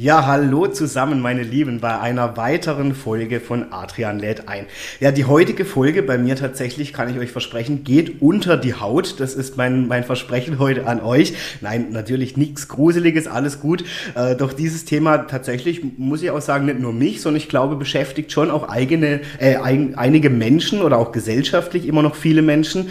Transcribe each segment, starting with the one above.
Ja, hallo zusammen, meine Lieben, bei einer weiteren Folge von Adrian lädt ein. Ja, die heutige Folge bei mir tatsächlich, kann ich euch versprechen, geht unter die Haut. Das ist mein, mein Versprechen heute an euch. Nein, natürlich nichts Gruseliges, alles gut. Äh, doch dieses Thema tatsächlich, muss ich auch sagen, nicht nur mich, sondern ich glaube, beschäftigt schon auch eigene, äh, ein, einige Menschen oder auch gesellschaftlich immer noch viele Menschen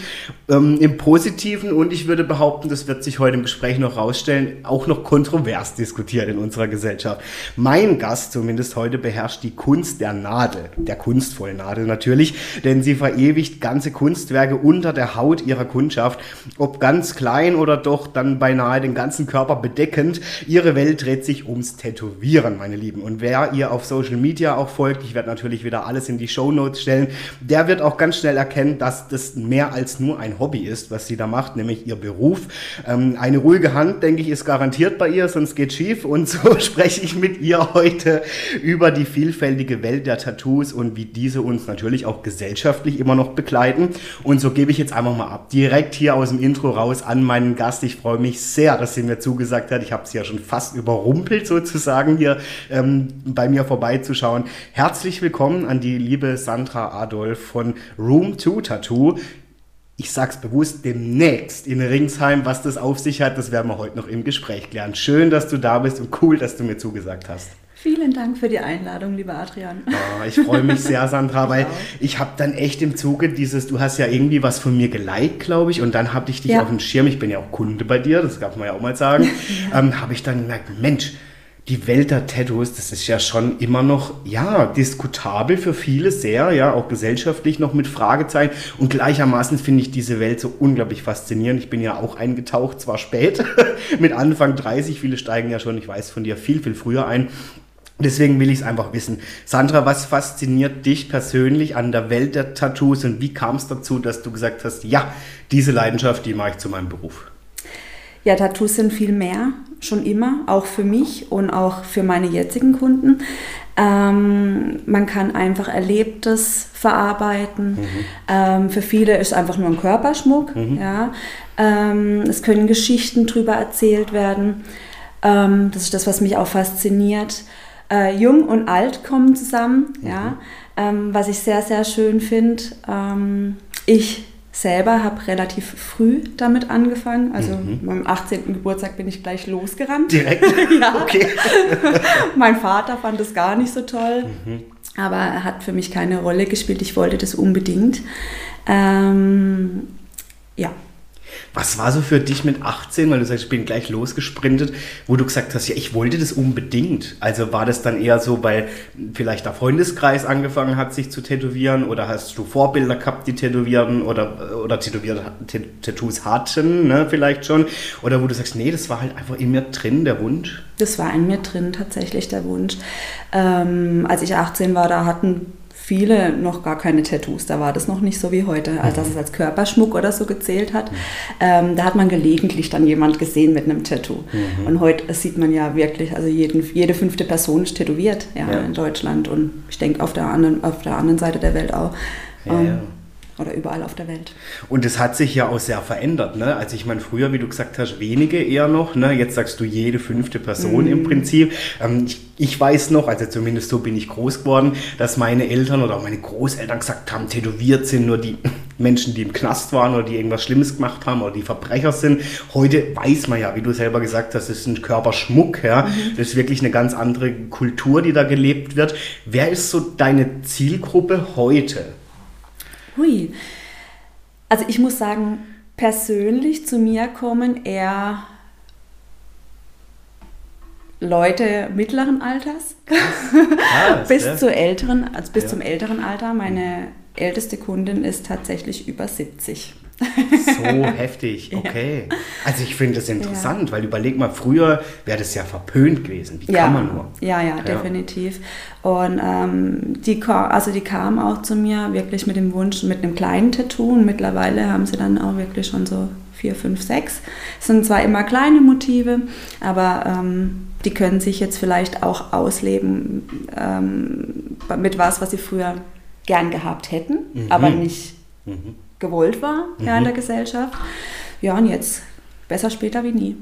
ähm, im Positiven und ich würde behaupten, das wird sich heute im Gespräch noch rausstellen, auch noch kontrovers diskutiert in unserer Gesellschaft. Gesellschaft. Mein Gast zumindest heute beherrscht die Kunst der Nadel, der kunstvollen Nadel natürlich, denn sie verewigt ganze Kunstwerke unter der Haut ihrer Kundschaft, ob ganz klein oder doch dann beinahe den ganzen Körper bedeckend. Ihre Welt dreht sich ums Tätowieren, meine Lieben. Und wer ihr auf Social Media auch folgt, ich werde natürlich wieder alles in die Show Notes stellen, der wird auch ganz schnell erkennen, dass das mehr als nur ein Hobby ist, was sie da macht, nämlich ihr Beruf. Ähm, eine ruhige Hand, denke ich, ist garantiert bei ihr, sonst geht schief. Und so spreche spreche ich mit ihr heute über die vielfältige Welt der Tattoos und wie diese uns natürlich auch gesellschaftlich immer noch begleiten. Und so gebe ich jetzt einfach mal ab. Direkt hier aus dem Intro raus an meinen Gast. Ich freue mich sehr, dass sie mir zugesagt hat. Ich habe sie ja schon fast überrumpelt sozusagen hier ähm, bei mir vorbeizuschauen. Herzlich willkommen an die liebe Sandra Adolf von Room 2 Tattoo ich sag's bewusst, demnächst in Ringsheim, was das auf sich hat, das werden wir heute noch im Gespräch klären. Schön, dass du da bist und cool, dass du mir zugesagt hast. Vielen Dank für die Einladung, lieber Adrian. Oh, ich freue mich sehr, Sandra, weil ich habe dann echt im Zuge dieses, du hast ja irgendwie was von mir geliked, glaube ich, und dann habe ich dich ja. auf dem Schirm, ich bin ja auch Kunde bei dir, das darf man ja auch mal sagen, ja. ähm, habe ich dann gemerkt, Mensch, die Welt der Tattoos, das ist ja schon immer noch, ja, diskutabel für viele sehr, ja, auch gesellschaftlich noch mit Fragezeichen. Und gleichermaßen finde ich diese Welt so unglaublich faszinierend. Ich bin ja auch eingetaucht, zwar spät, mit Anfang 30, viele steigen ja schon, ich weiß von dir, viel, viel früher ein. Deswegen will ich es einfach wissen. Sandra, was fasziniert dich persönlich an der Welt der Tattoos und wie kam es dazu, dass du gesagt hast, ja, diese Leidenschaft, die mache ich zu meinem Beruf? Ja, Tattoos sind viel mehr, schon immer, auch für mich und auch für meine jetzigen Kunden. Ähm, man kann einfach Erlebtes verarbeiten. Mhm. Ähm, für viele ist es einfach nur ein Körperschmuck. Mhm. Ja. Ähm, es können Geschichten drüber erzählt werden. Ähm, das ist das, was mich auch fasziniert. Äh, jung und alt kommen zusammen, mhm. ja. Ähm, was ich sehr, sehr schön finde. Ähm, ich selber habe relativ früh damit angefangen. Also mhm. meinem 18. Geburtstag bin ich gleich losgerannt. Direkt? ja. Okay. mein Vater fand es gar nicht so toll, mhm. aber er hat für mich keine Rolle gespielt. Ich wollte das unbedingt. Ähm, ja, was war so für dich mit 18, weil du sagst, ich bin gleich losgesprintet, wo du gesagt hast, ja, ich wollte das unbedingt. Also war das dann eher so, weil vielleicht der Freundeskreis angefangen hat, sich zu tätowieren oder hast du Vorbilder gehabt, die tätowieren oder, oder tätowiert, Tattoos hatten, ne, vielleicht schon? Oder wo du sagst, nee, das war halt einfach in mir drin, der Wunsch? Das war in mir drin tatsächlich der Wunsch. Ähm, als ich 18 war, da hatten viele noch gar keine Tattoos. Da war das noch nicht so wie heute, als dass es als Körperschmuck oder so gezählt hat. Ähm, da hat man gelegentlich dann jemand gesehen mit einem Tattoo. Mhm. Und heute sieht man ja wirklich, also jeden, jede fünfte Person ist tätowiert ja, ja. in Deutschland und ich denke auf der anderen, auf der anderen Seite der Welt auch. Ja, ähm, oder überall auf der Welt. Und es hat sich ja auch sehr verändert. Ne? Also ich meine, früher, wie du gesagt hast, wenige eher noch. Ne? Jetzt sagst du jede fünfte Person mhm. im Prinzip. Ähm, ich, ich, weiß noch, also zumindest so bin ich groß geworden, dass meine Eltern oder auch meine Großeltern gesagt haben, tätowiert sind nur die Menschen, die im Knast waren oder die irgendwas Schlimmes gemacht haben oder die Verbrecher sind. Heute weiß man ja, wie du selber gesagt hast, es ist ein Körperschmuck. Ja? Mhm. Das ist wirklich eine ganz andere Kultur, die da gelebt wird. Wer ist so deine Zielgruppe heute? Hui. Also ich muss sagen, persönlich zu mir kommen eher Leute mittleren Alters Krass, bis ja. zu älteren, also bis ja. zum älteren Alter. Meine älteste Kundin ist tatsächlich über 70. So heftig, okay. Ja. Also ich finde das interessant, ja. weil überleg mal, früher wäre das ja verpönt gewesen. Wie ja. kann man nur? Ja, ja, definitiv. Und ähm, die, also die kam auch zu mir wirklich mit dem Wunsch, mit einem kleinen Tattoo und mittlerweile haben sie dann auch wirklich schon so vier, fünf, sechs. Es sind zwar immer kleine Motive, aber ähm, die können sich jetzt vielleicht auch ausleben ähm, mit was, was sie früher gern gehabt hätten, mhm. aber nicht mhm. Gewollt war mhm. ja, in der Gesellschaft. Ja, und jetzt besser später wie nie.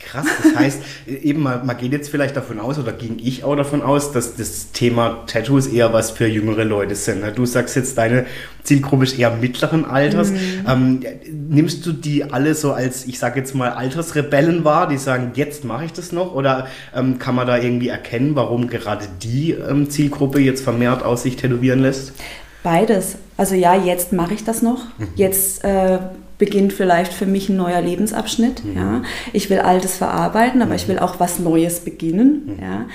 Krass, das heißt, eben man, man geht jetzt vielleicht davon aus, oder ging ich auch davon aus, dass das Thema Tattoos eher was für jüngere Leute sind. Ne? Du sagst jetzt, deine Zielgruppe ist eher mittleren Alters. Mhm. Ähm, nimmst du die alle so als, ich sage jetzt mal, Altersrebellen wahr, die sagen, jetzt mache ich das noch? Oder ähm, kann man da irgendwie erkennen, warum gerade die ähm, Zielgruppe jetzt vermehrt aus sich tätowieren lässt? Beides. Also ja, jetzt mache ich das noch. Mhm. Jetzt äh, beginnt vielleicht für mich ein neuer Lebensabschnitt. Mhm. Ja. Ich will Altes verarbeiten, aber mhm. ich will auch was Neues beginnen. Mhm. Ja.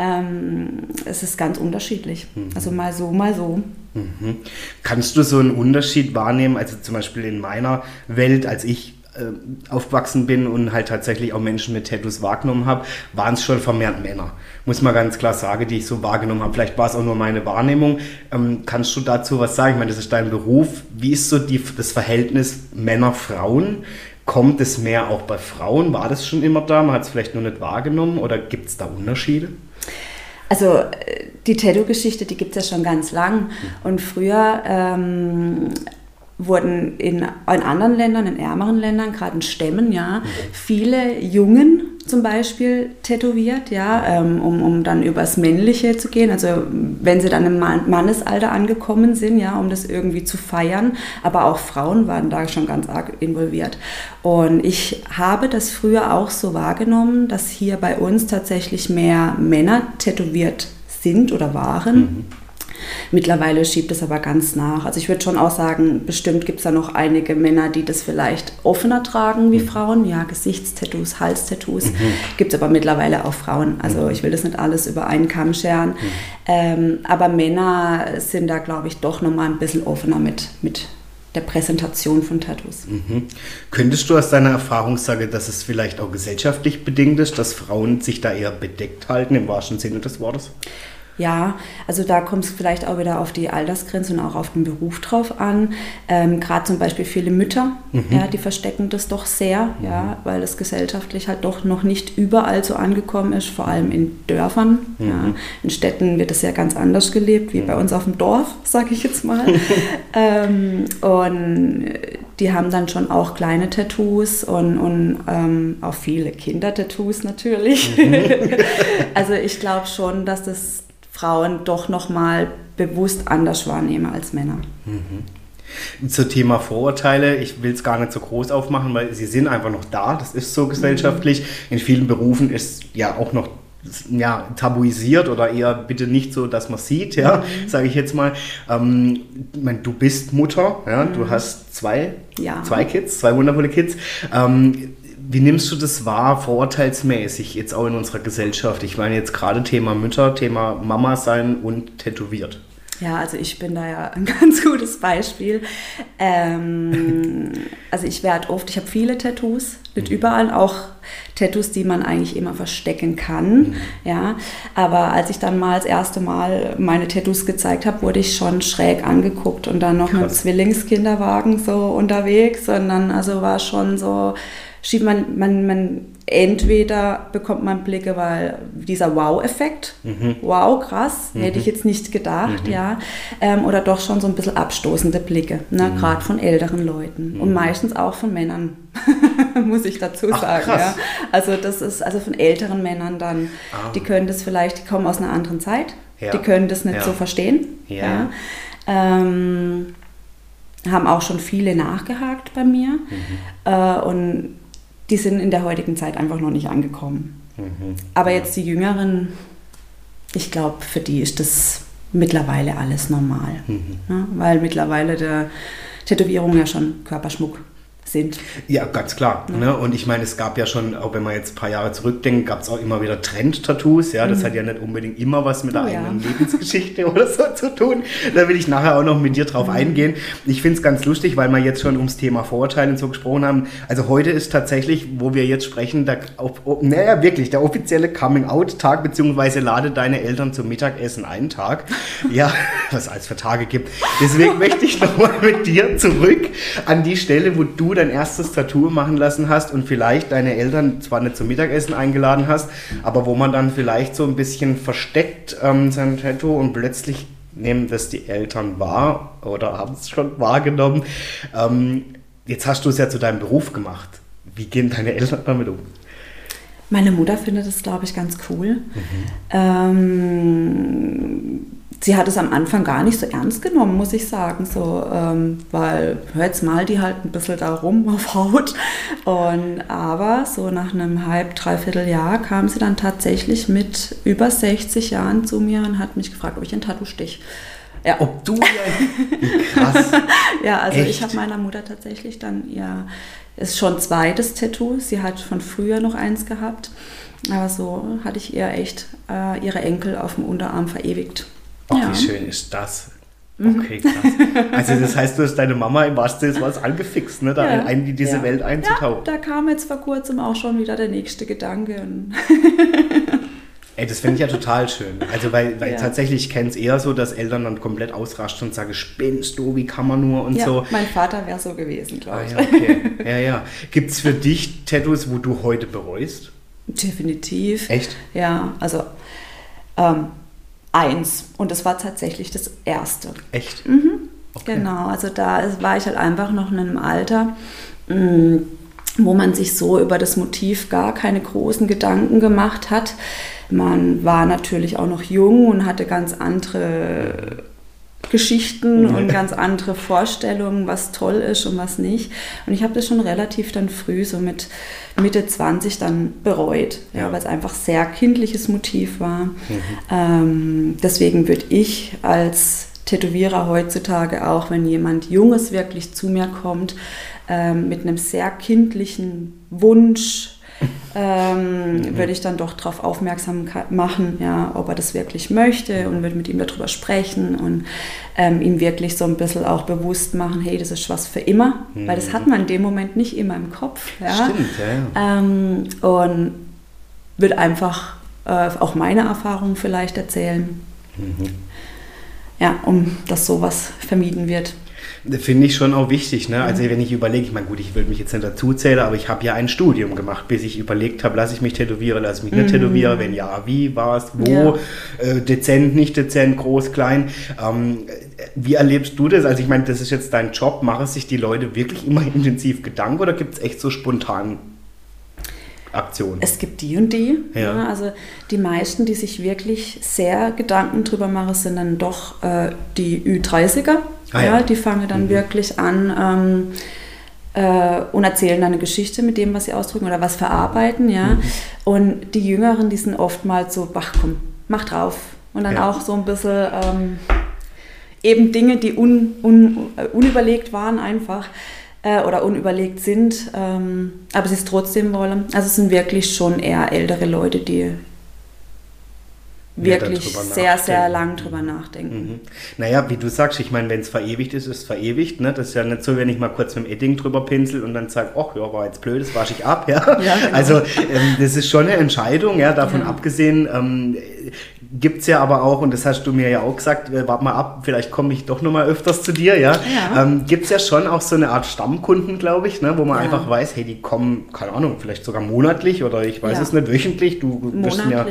Ähm, es ist ganz unterschiedlich. Mhm. Also mal so, mal so. Mhm. Kannst du so einen Unterschied wahrnehmen? Also zum Beispiel in meiner Welt, als ich äh, aufgewachsen bin und halt tatsächlich auch Menschen mit Tattoos wahrgenommen habe, waren es schon vermehrt Männer. Muss man ganz klar sagen, die ich so wahrgenommen habe. Vielleicht war es auch nur meine Wahrnehmung. Ähm, kannst du dazu was sagen? Ich meine, das ist dein Beruf. Wie ist so die, das Verhältnis Männer-Frauen? Kommt es mehr auch bei Frauen? War das schon immer da? Man hat es vielleicht nur nicht wahrgenommen oder gibt es da Unterschiede? Also äh, die Tattoo-Geschichte, die gibt es ja schon ganz lang. Hm. Und früher ähm, wurden in, in anderen Ländern, in ärmeren Ländern, gerade in Stämmen, ja, viele Jungen zum Beispiel tätowiert, ja, ähm, um, um dann übers Männliche zu gehen. Also wenn sie dann im Mannesalter angekommen sind, ja, um das irgendwie zu feiern. Aber auch Frauen waren da schon ganz arg involviert. Und ich habe das früher auch so wahrgenommen, dass hier bei uns tatsächlich mehr Männer tätowiert sind oder waren. Mhm Mittlerweile schiebt es aber ganz nach. Also ich würde schon auch sagen, bestimmt gibt es da noch einige Männer, die das vielleicht offener tragen wie mhm. Frauen. Ja, Gesichtstattoos, Halstattoos. Mhm. Gibt es aber mittlerweile auch Frauen. Also mhm. ich will das nicht alles über einen Kamm scheren. Mhm. Ähm, aber Männer sind da, glaube ich, doch nochmal ein bisschen offener mit, mit der Präsentation von Tattoos. Mhm. Könntest du aus deiner Erfahrung sagen, dass es vielleicht auch gesellschaftlich bedingt ist, dass Frauen sich da eher bedeckt halten, im wahrsten Sinne des Wortes? Ja, also da kommt es vielleicht auch wieder auf die Altersgrenze und auch auf den Beruf drauf an. Ähm, Gerade zum Beispiel viele Mütter, mhm. ja, die verstecken das doch sehr, mhm. ja, weil das gesellschaftlich halt doch noch nicht überall so angekommen ist, vor allem in Dörfern. Mhm. Ja. In Städten wird es ja ganz anders gelebt, wie bei mhm. uns auf dem Dorf, sage ich jetzt mal. ähm, und die haben dann schon auch kleine Tattoos und, und ähm, auch viele Kindertattoos natürlich. Mhm. also ich glaube schon, dass das Frauen doch nochmal bewusst anders wahrnehme als Männer. Mhm. Zum Thema Vorurteile, ich will es gar nicht so groß aufmachen, weil sie sind einfach noch da, das ist so gesellschaftlich. Mhm. In vielen Berufen ist ja auch noch ja, tabuisiert oder eher bitte nicht so, dass man sieht, ja, mhm. sage ich jetzt mal. Ähm, meine, du bist Mutter, ja, mhm. du hast zwei, ja. zwei Kids, zwei wundervolle Kids. Ähm, wie nimmst du das wahr, vorurteilsmäßig, jetzt auch in unserer Gesellschaft? Ich meine jetzt gerade Thema Mütter, Thema Mama sein und tätowiert. Ja, also ich bin da ja ein ganz gutes Beispiel. Ähm, also ich werde oft, ich habe viele Tattoos, nicht mhm. überall, auch Tattoos, die man eigentlich immer verstecken kann. Mhm. Ja, aber als ich dann mal das erste Mal meine Tattoos gezeigt habe, wurde ich schon schräg angeguckt und dann noch Krass. mit Zwillingskinderwagen so unterwegs. Und dann also war schon so schiebt man, man, man entweder bekommt man Blicke, weil dieser Wow-Effekt, mhm. wow, krass, mhm. hätte ich jetzt nicht gedacht, mhm. ja, ähm, oder doch schon so ein bisschen abstoßende Blicke, ne, mhm. gerade von älteren Leuten und mhm. meistens auch von Männern, muss ich dazu Ach, sagen, krass. ja. Also das ist also von älteren Männern dann, ah. die können das vielleicht, die kommen aus einer anderen Zeit, ja. die können das nicht ja. so verstehen, ja. ja. Ähm, haben auch schon viele nachgehakt bei mir mhm. äh, und die sind in der heutigen Zeit einfach noch nicht angekommen. Mhm. Aber jetzt die Jüngeren, ich glaube, für die ist das mittlerweile alles normal. Mhm. Ja, weil mittlerweile der Tätowierung ja schon Körperschmuck sind. Ja, ganz klar. Ja. Ne? Und ich meine, es gab ja schon, auch wenn man jetzt ein paar Jahre zurückdenkt, gab es auch immer wieder Trend-Tattoos. Ja, das mhm. hat ja nicht unbedingt immer was mit der oh, eigenen ja. Lebensgeschichte oder so zu tun. Da will ich nachher auch noch mit dir drauf mhm. eingehen. Ich finde es ganz lustig, weil wir jetzt schon ums Thema Vorurteile und so gesprochen haben. Also heute ist tatsächlich, wo wir jetzt sprechen, der, naja, wirklich, der offizielle Coming-out-Tag, beziehungsweise lade deine Eltern zum Mittagessen einen Tag. Ja, was es alles für Tage gibt. Deswegen möchte ich nochmal mit dir zurück an die Stelle, wo du dein erstes Tattoo machen lassen hast und vielleicht deine Eltern zwar nicht zum Mittagessen eingeladen hast, aber wo man dann vielleicht so ein bisschen versteckt ähm, sein Tattoo und plötzlich nehmen das die Eltern wahr oder haben es schon wahrgenommen. Ähm, jetzt hast du es ja zu deinem Beruf gemacht. Wie gehen deine Eltern damit um? Meine Mutter findet es, glaube ich, ganz cool. Mhm. Ähm, sie hat es am Anfang gar nicht so ernst genommen, muss ich sagen, so, ähm, weil jetzt mal die halt ein bisschen da rum auf Haut. Und, aber so nach einem halb, dreiviertel Jahr kam sie dann tatsächlich mit über 60 Jahren zu mir und hat mich gefragt, ob ich ein Tattoo stich. Ja. Ob du krass. ja, also Echt? ich habe meiner Mutter tatsächlich dann ihr ist schon zweites Tattoo. Sie hat von früher noch eins gehabt. Aber so hatte ich ihr echt äh, ihre Enkel auf dem Unterarm verewigt. Oh, ja. wie schön ist das? Mhm. Okay, krass. Also das heißt, du hast deine Mama im wahrsten Sinne was angefixt, ne? da ja. in, in diese ja. Welt einzutauchen. Ja, da kam jetzt vor kurzem auch schon wieder der nächste Gedanke. Ey, das finde ich ja total schön. Also, weil, weil ja. tatsächlich, ich kenne es eher so, dass Eltern dann komplett ausrasten und sagen, spinnst du, wie kann man nur und ja, so. Mein Vater wäre so gewesen, glaube ich. Ah, ja, okay. ja, ja. Gibt es für dich Tattoos, wo du heute bereust? Definitiv. Echt? Ja, also ähm, eins. Und das war tatsächlich das erste. Echt? Mhm. Okay. Genau, also da war ich halt einfach noch in einem Alter, mm, wo man sich so über das Motiv gar keine großen Gedanken gemacht hat. Man war natürlich auch noch jung und hatte ganz andere Geschichten und ganz andere Vorstellungen, was toll ist und was nicht. Und ich habe das schon relativ dann früh, so mit Mitte 20 dann bereut, ja. ja weil es einfach sehr kindliches Motiv war. Mhm. Ähm, deswegen würde ich als Tätowierer heutzutage auch, wenn jemand Junges wirklich zu mir kommt, ähm, mit einem sehr kindlichen Wunsch, ähm, mhm. würde ich dann doch darauf aufmerksam machen, ja, ob er das wirklich möchte und würde mit ihm darüber sprechen und ähm, ihm wirklich so ein bisschen auch bewusst machen, hey, das ist was für immer, mhm. weil das hat man in dem Moment nicht immer im Kopf. Ja? Stimmt, ja. ja. Ähm, und würde einfach äh, auch meine Erfahrungen vielleicht erzählen. Mhm. Ja, um dass sowas vermieden wird. Finde ich schon auch wichtig. Ne? Also wenn ich überlege, ich meine, gut, ich will mich jetzt nicht dazu zählen, aber ich habe ja ein Studium gemacht, bis ich überlegt habe, lasse ich mich tätowieren, lasse ich mich nicht mhm. tätowieren, wenn ja, wie, war es, wo, ja. äh, dezent, nicht dezent, groß, klein. Ähm, wie erlebst du das? Also ich meine, das ist jetzt dein Job, machen sich die Leute wirklich immer intensiv Gedanken oder gibt es echt so spontan Aktionen? Es gibt die und die. Ja. Ja, also die meisten, die sich wirklich sehr Gedanken drüber machen, sind dann doch äh, die Ü30er. Ah, ja. ja. die fangen dann mhm. wirklich an ähm, äh, und erzählen dann eine Geschichte mit dem, was sie ausdrücken oder was verarbeiten. Ja? Mhm. Und die Jüngeren, die sind oftmals so, ach komm, mach drauf. Und dann auch so ein bisschen ähm, eben Dinge, die un, un, äh, unüberlegt waren einfach äh, oder unüberlegt sind, ähm, aber sie es trotzdem wollen. Also es sind wirklich schon eher ältere Leute, die wirklich sehr, sehr lang drüber nachdenken. Mhm. Naja, wie du sagst, ich meine, wenn es verewigt ist, ist es verewigt. Ne? Das ist ja nicht so, wenn ich mal kurz mit dem Edding drüber pinsel und dann sage, ach ja, war jetzt blöd, das wasche ich ab. Ja? ja genau. Also ähm, das ist schon eine Entscheidung, ja, davon ja. abgesehen. Ähm, Gibt es ja aber auch, und das hast du mir ja auch gesagt, äh, warte mal ab, vielleicht komme ich doch nochmal öfters zu dir, ja. ja. Ähm, Gibt es ja schon auch so eine Art Stammkunden, glaube ich, ne, wo man ja. einfach weiß, hey, die kommen, keine Ahnung, vielleicht sogar monatlich oder ich weiß ja. es nicht, wöchentlich. Du bist ja,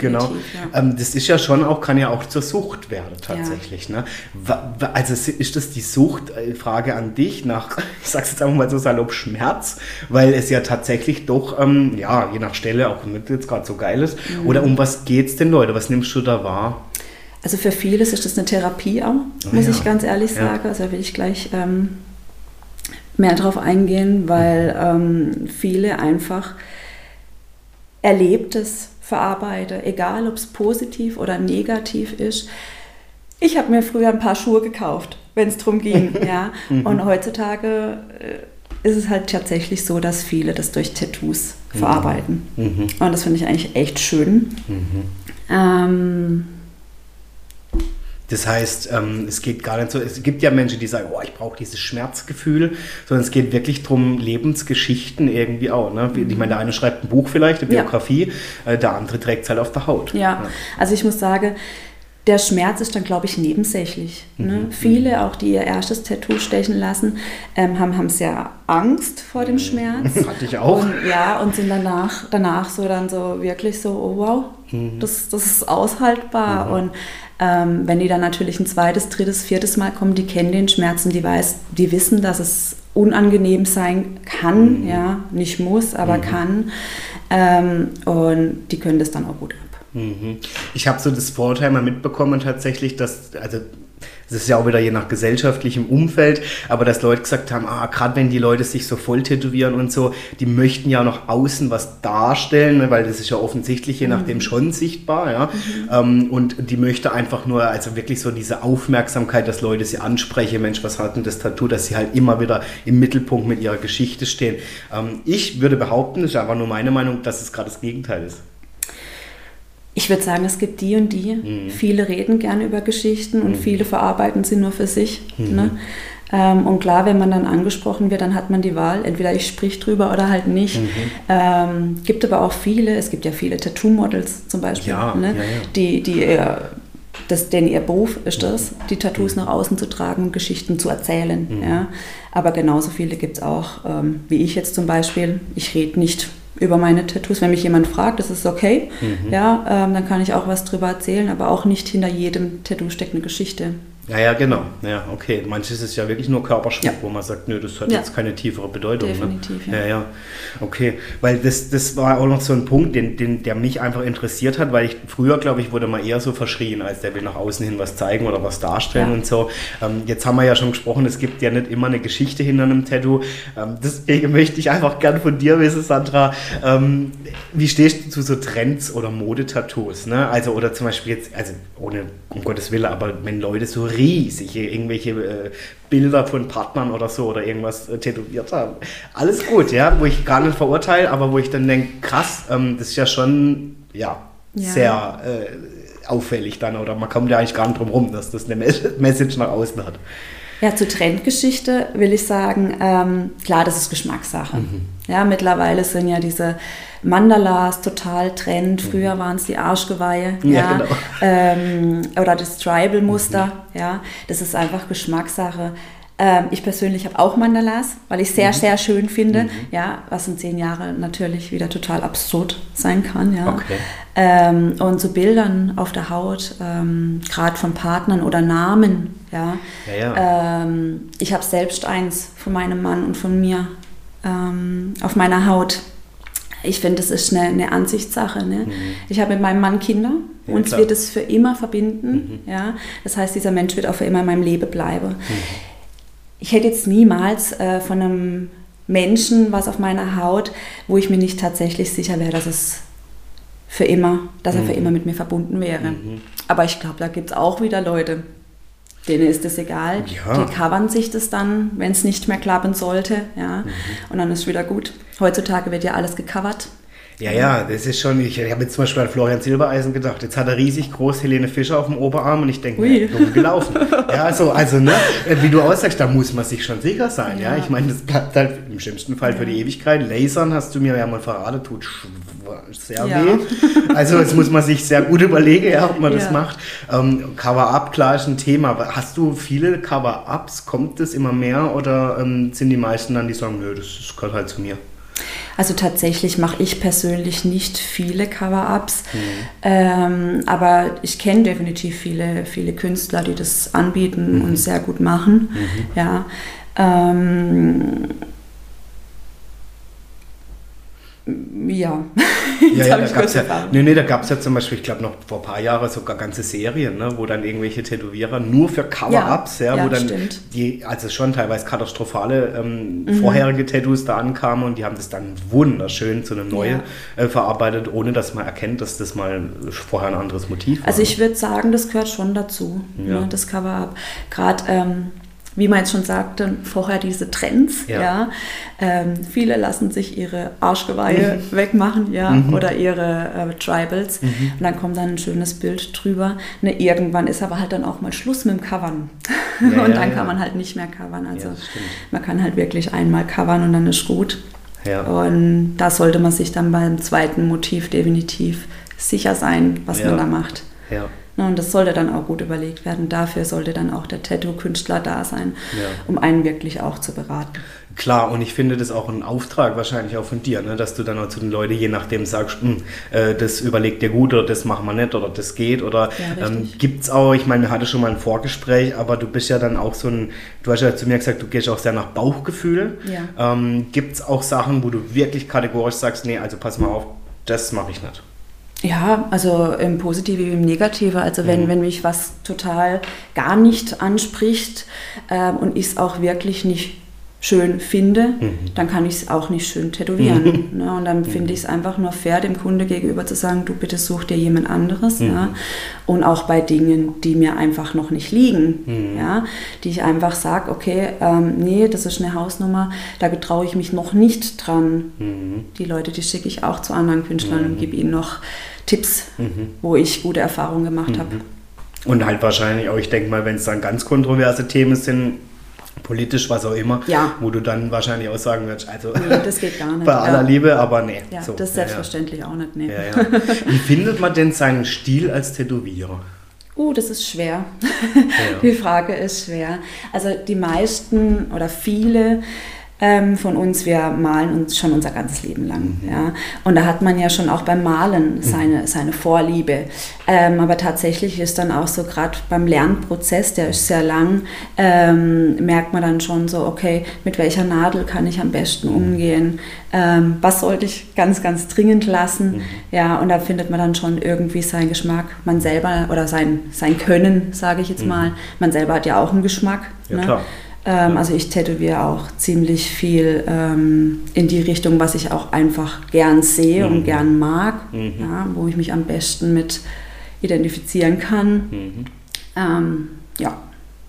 genau. Ähm, das ist ja schon auch, kann ja auch zur Sucht werden tatsächlich. Ne? Also ist das die Sucht, äh, Frage an dich, nach, ich sag's jetzt einfach mal so salopp, Schmerz, weil es ja tatsächlich doch, ähm, ja, je nach Stelle auch nicht jetzt gerade so geil ist. Mhm. Oder um was geht es denn, Leute? Was nimmst nimmst du da wahr? Also für vieles ist das eine Therapie auch, oh, muss ja. ich ganz ehrlich sagen. Ja. Also will ich gleich ähm, mehr darauf eingehen, weil ähm, viele einfach Erlebtes verarbeiten, egal ob es positiv oder negativ ist. Ich habe mir früher ein paar Schuhe gekauft, wenn es darum ging. ja. Mhm. Und heutzutage äh, ist es halt tatsächlich so, dass viele das durch Tattoos verarbeiten. Mhm. Und das finde ich eigentlich echt schön. Mhm. Ähm, das heißt, ähm, es geht gar nicht so, es gibt ja Menschen, die sagen, oh, ich brauche dieses Schmerzgefühl, sondern es geht wirklich darum, Lebensgeschichten irgendwie auch. Ne? Ich meine, der eine schreibt ein Buch vielleicht, eine Biografie, ja. äh, der andere trägt es halt auf der Haut. Ja. ja, also ich muss sagen, der Schmerz ist dann, glaube ich, nebensächlich. Ne? Mhm. Viele, auch die ihr erstes Tattoo stechen lassen, ähm, haben, haben sehr Angst vor dem Schmerz. Hatte ich auch. Und, ja, und sind danach, danach so dann so wirklich so, oh wow, mhm. das, das ist aushaltbar. Mhm. Und ähm, wenn die dann natürlich ein zweites, drittes, viertes Mal kommen, die kennen den Schmerzen, die, weiß, die wissen, dass es unangenehm sein kann, mhm. ja, nicht muss, aber mhm. kann. Ähm, und die können das dann auch gut ab. Mhm. Ich habe so das Vorurteil mal mitbekommen tatsächlich, dass, also das ist ja auch wieder je nach gesellschaftlichem Umfeld, aber dass Leute gesagt haben, ah, gerade wenn die Leute sich so voll tätowieren und so, die möchten ja noch außen was darstellen, ne, weil das ist ja offensichtlich je nachdem mhm. schon sichtbar, ja. Mhm. Ähm, und die möchte einfach nur, also wirklich so diese Aufmerksamkeit, dass Leute sie ansprechen, Mensch, was hat denn das Tattoo, dass sie halt immer wieder im Mittelpunkt mit ihrer Geschichte stehen. Ähm, ich würde behaupten, das ist einfach nur meine Meinung, dass es gerade das Gegenteil ist. Ich würde sagen, es gibt die und die. Mhm. Viele reden gerne über Geschichten und mhm. viele verarbeiten sie nur für sich. Mhm. Ne? Ähm, und klar, wenn man dann angesprochen wird, dann hat man die Wahl. Entweder ich sprich drüber oder halt nicht. Mhm. Ähm, gibt aber auch viele, es gibt ja viele Tattoo-Models zum Beispiel, ja, ne? ja, ja. die, die äh, das, denn ihr Beruf ist das, mhm. die Tattoos nach außen zu tragen und Geschichten zu erzählen. Mhm. Ja. Aber genauso viele gibt es auch, ähm, wie ich jetzt zum Beispiel. Ich rede nicht über meine Tattoos. Wenn mich jemand fragt, das ist okay, mhm. ja, ähm, dann kann ich auch was drüber erzählen, aber auch nicht hinter jedem Tattoo steckt eine Geschichte. Ja, ja, genau. Ja, okay. Manches ist ja wirklich nur Körperschmuck, ja. wo man sagt, nö, das hat ja. jetzt keine tiefere Bedeutung. Ne? Definitiv, ne? ja. ja. Ja, Okay. Weil das, das war auch noch so ein Punkt, den, den, der mich einfach interessiert hat, weil ich früher, glaube ich, wurde man eher so verschrien, als der will nach außen hin was zeigen oder was darstellen und so. Ähm, jetzt haben wir ja schon gesprochen, es gibt ja nicht immer eine Geschichte hinter einem Tattoo. Ähm, deswegen möchte ich einfach gern von dir wissen, Sandra, ähm, wie stehst du zu so Trends oder Modetattoos? Ne? Also, oder zum Beispiel jetzt, also ohne um Gottes Willen, aber wenn Leute so riesig irgendwelche äh, Bilder von Partnern oder so oder irgendwas äh, tätowiert haben. Alles gut, ja, wo ich gar nicht verurteile, aber wo ich dann denke, krass, ähm, das ist ja schon, ja, ja. sehr äh, auffällig dann oder man kommt ja eigentlich gar nicht drum rum, dass das eine Message nach außen hat. Ja, zur Trendgeschichte will ich sagen, ähm, klar, das ist Geschmackssache. Mhm. Ja, mittlerweile sind ja diese Mandalas total Trend. Mhm. Früher waren es die Arschgeweihe. Ja, ja genau. ähm, oder das Tribal-Muster. Mhm. Ja, das ist einfach Geschmackssache. Ähm, ich persönlich habe auch Mandalas, weil ich sehr, mhm. sehr schön finde. Mhm. Ja, was in zehn Jahren natürlich wieder total absurd sein kann. Ja. Okay. Ähm, und so Bildern auf der Haut, ähm, gerade von Partnern oder Namen. Ja. ja, ja. Ähm, ich habe selbst eins von meinem Mann und von mir ähm, auf meiner Haut. Ich finde, das ist eine, eine Ansichtssache. Ne? Mhm. Ich habe mit meinem Mann Kinder. Ja, uns klar. wird es für immer verbinden. Mhm. Ja? Das heißt, dieser Mensch wird auch für immer in meinem Leben bleiben. Mhm. Ich hätte jetzt niemals äh, von einem Menschen was auf meiner Haut, wo ich mir nicht tatsächlich sicher wäre, dass es für immer, dass er für mhm. immer mit mir verbunden wäre. Mhm. Aber ich glaube, da gibt es auch wieder Leute, denen ist es egal. Ja. Die covern sich das dann, wenn es nicht mehr klappen sollte. Ja? Mhm. Und dann ist wieder gut. Heutzutage wird ja alles gecovert. Ja, ja, das ist schon, ich, ich habe jetzt zum Beispiel an Florian Silbereisen gedacht, jetzt hat er riesig groß Helene Fischer auf dem Oberarm und ich denke, ja, dumm gelaufen. ja, so, also, ne, wie du aussagst, da muss man sich schon sicher sein, ja. ja? Ich meine, das bleibt halt im schlimmsten Fall ja. für die Ewigkeit. Lasern hast du mir ja mal verraten, tut sehr weh. Also, jetzt muss man sich sehr gut überlegen, ja, ob man das macht. Ähm, Cover-Up, klar, ist ein Thema. Hast du viele Cover-Ups? Kommt das immer mehr oder ähm, sind die meisten dann, die sagen, nö, das gehört halt zu mir? Also tatsächlich mache ich persönlich nicht viele Cover-ups, mhm. ähm, aber ich kenne definitiv viele, viele Künstler, die das anbieten mhm. und sehr gut machen. Mhm. Ja. Ähm, ja. ja, ja da gab es ja, nee, nee, da gab's ja zum Beispiel, ich glaube noch vor ein paar Jahren sogar ganze Serien, ne, wo dann irgendwelche Tätowierer nur für Cover-Ups, ja, ja, wo dann stimmt. die, also schon teilweise katastrophale ähm, mhm. vorherige Tattoos da ankamen und die haben das dann wunderschön zu einem neuen äh, verarbeitet, ohne dass man erkennt, dass das mal vorher ein anderes Motiv war. Also ich würde sagen, das gehört schon dazu, ne, das Cover-Up. Gerade ähm, wie man jetzt schon sagte, vorher diese Trends, ja. ja. Ähm, viele lassen sich ihre Arschgeweihe mhm. wegmachen, ja, mhm. oder ihre äh, Tribals. Mhm. Und dann kommt dann ein schönes Bild drüber. Ne, irgendwann ist aber halt dann auch mal Schluss mit dem Covern. Ja, und dann ja, kann man halt nicht mehr covern. Also man kann halt wirklich einmal covern und dann ist gut. Und da sollte man sich dann beim zweiten Motiv definitiv sicher sein, was man da macht. Ja. Ne, und das sollte dann auch gut überlegt werden. Dafür sollte dann auch der Tattoo-Künstler da sein, ja. um einen wirklich auch zu beraten. Klar, und ich finde das auch ein Auftrag wahrscheinlich auch von dir, ne, dass du dann auch zu den Leuten je nachdem sagst, hm, äh, das überlegt dir gut oder das machen wir nicht oder das geht oder ja, ähm, gibt es auch, ich meine, wir hatten schon mal ein Vorgespräch, aber du bist ja dann auch so ein, du hast ja zu mir gesagt, du gehst auch sehr nach Bauchgefühl. Ja. Ähm, gibt es auch Sachen, wo du wirklich kategorisch sagst, nee, also pass mal auf, das mache ich nicht? Ja, also im Positive wie im Negative. Also wenn, mhm. wenn mich was total gar nicht anspricht ähm, und ich es auch wirklich nicht schön finde, mhm. dann kann ich es auch nicht schön tätowieren. Mhm. Ne? Und dann mhm. finde ich es einfach nur fair, dem Kunde gegenüber zu sagen, du bitte such dir jemand anderes. Mhm. Ja? Und auch bei Dingen, die mir einfach noch nicht liegen, mhm. ja? die ich einfach sage, okay, ähm, nee, das ist eine Hausnummer, da getraue ich mich noch nicht dran. Die Leute, die schicke ich auch zu anderen Künstlern und gebe ihnen noch Tipps, wo ich gute Erfahrungen gemacht habe. Und halt wahrscheinlich auch, ich denke mal, wenn es dann ganz kontroverse Themen sind, politisch, was auch immer, ja. wo du dann wahrscheinlich auch sagen würdest, also nee, das geht gar nicht. bei aller ja. Liebe, aber nee. Ja, so, das selbstverständlich ja, auch nicht, nee. Wie findet man denn seinen Stil als Tätowierer? Uh, das ist schwer. Die Frage ist schwer. Also die meisten oder viele ähm, von uns, wir malen uns schon unser ganzes Leben lang. Mhm. Ja? Und da hat man ja schon auch beim Malen mhm. seine, seine Vorliebe. Ähm, aber tatsächlich ist dann auch so, gerade beim Lernprozess, der ist sehr lang, ähm, merkt man dann schon so, okay, mit welcher Nadel kann ich am besten mhm. umgehen? Ähm, was sollte ich ganz, ganz dringend lassen? Mhm. Ja, und da findet man dann schon irgendwie seinen Geschmack. Man selber oder sein, sein Können, sage ich jetzt mhm. mal. Man selber hat ja auch einen Geschmack. Ja, ne? klar. Ähm, also ich tätowiere auch ziemlich viel ähm, in die Richtung, was ich auch einfach gern sehe mhm. und gern mag, mhm. ja, wo ich mich am besten mit identifizieren kann. Mhm. Ähm, ja.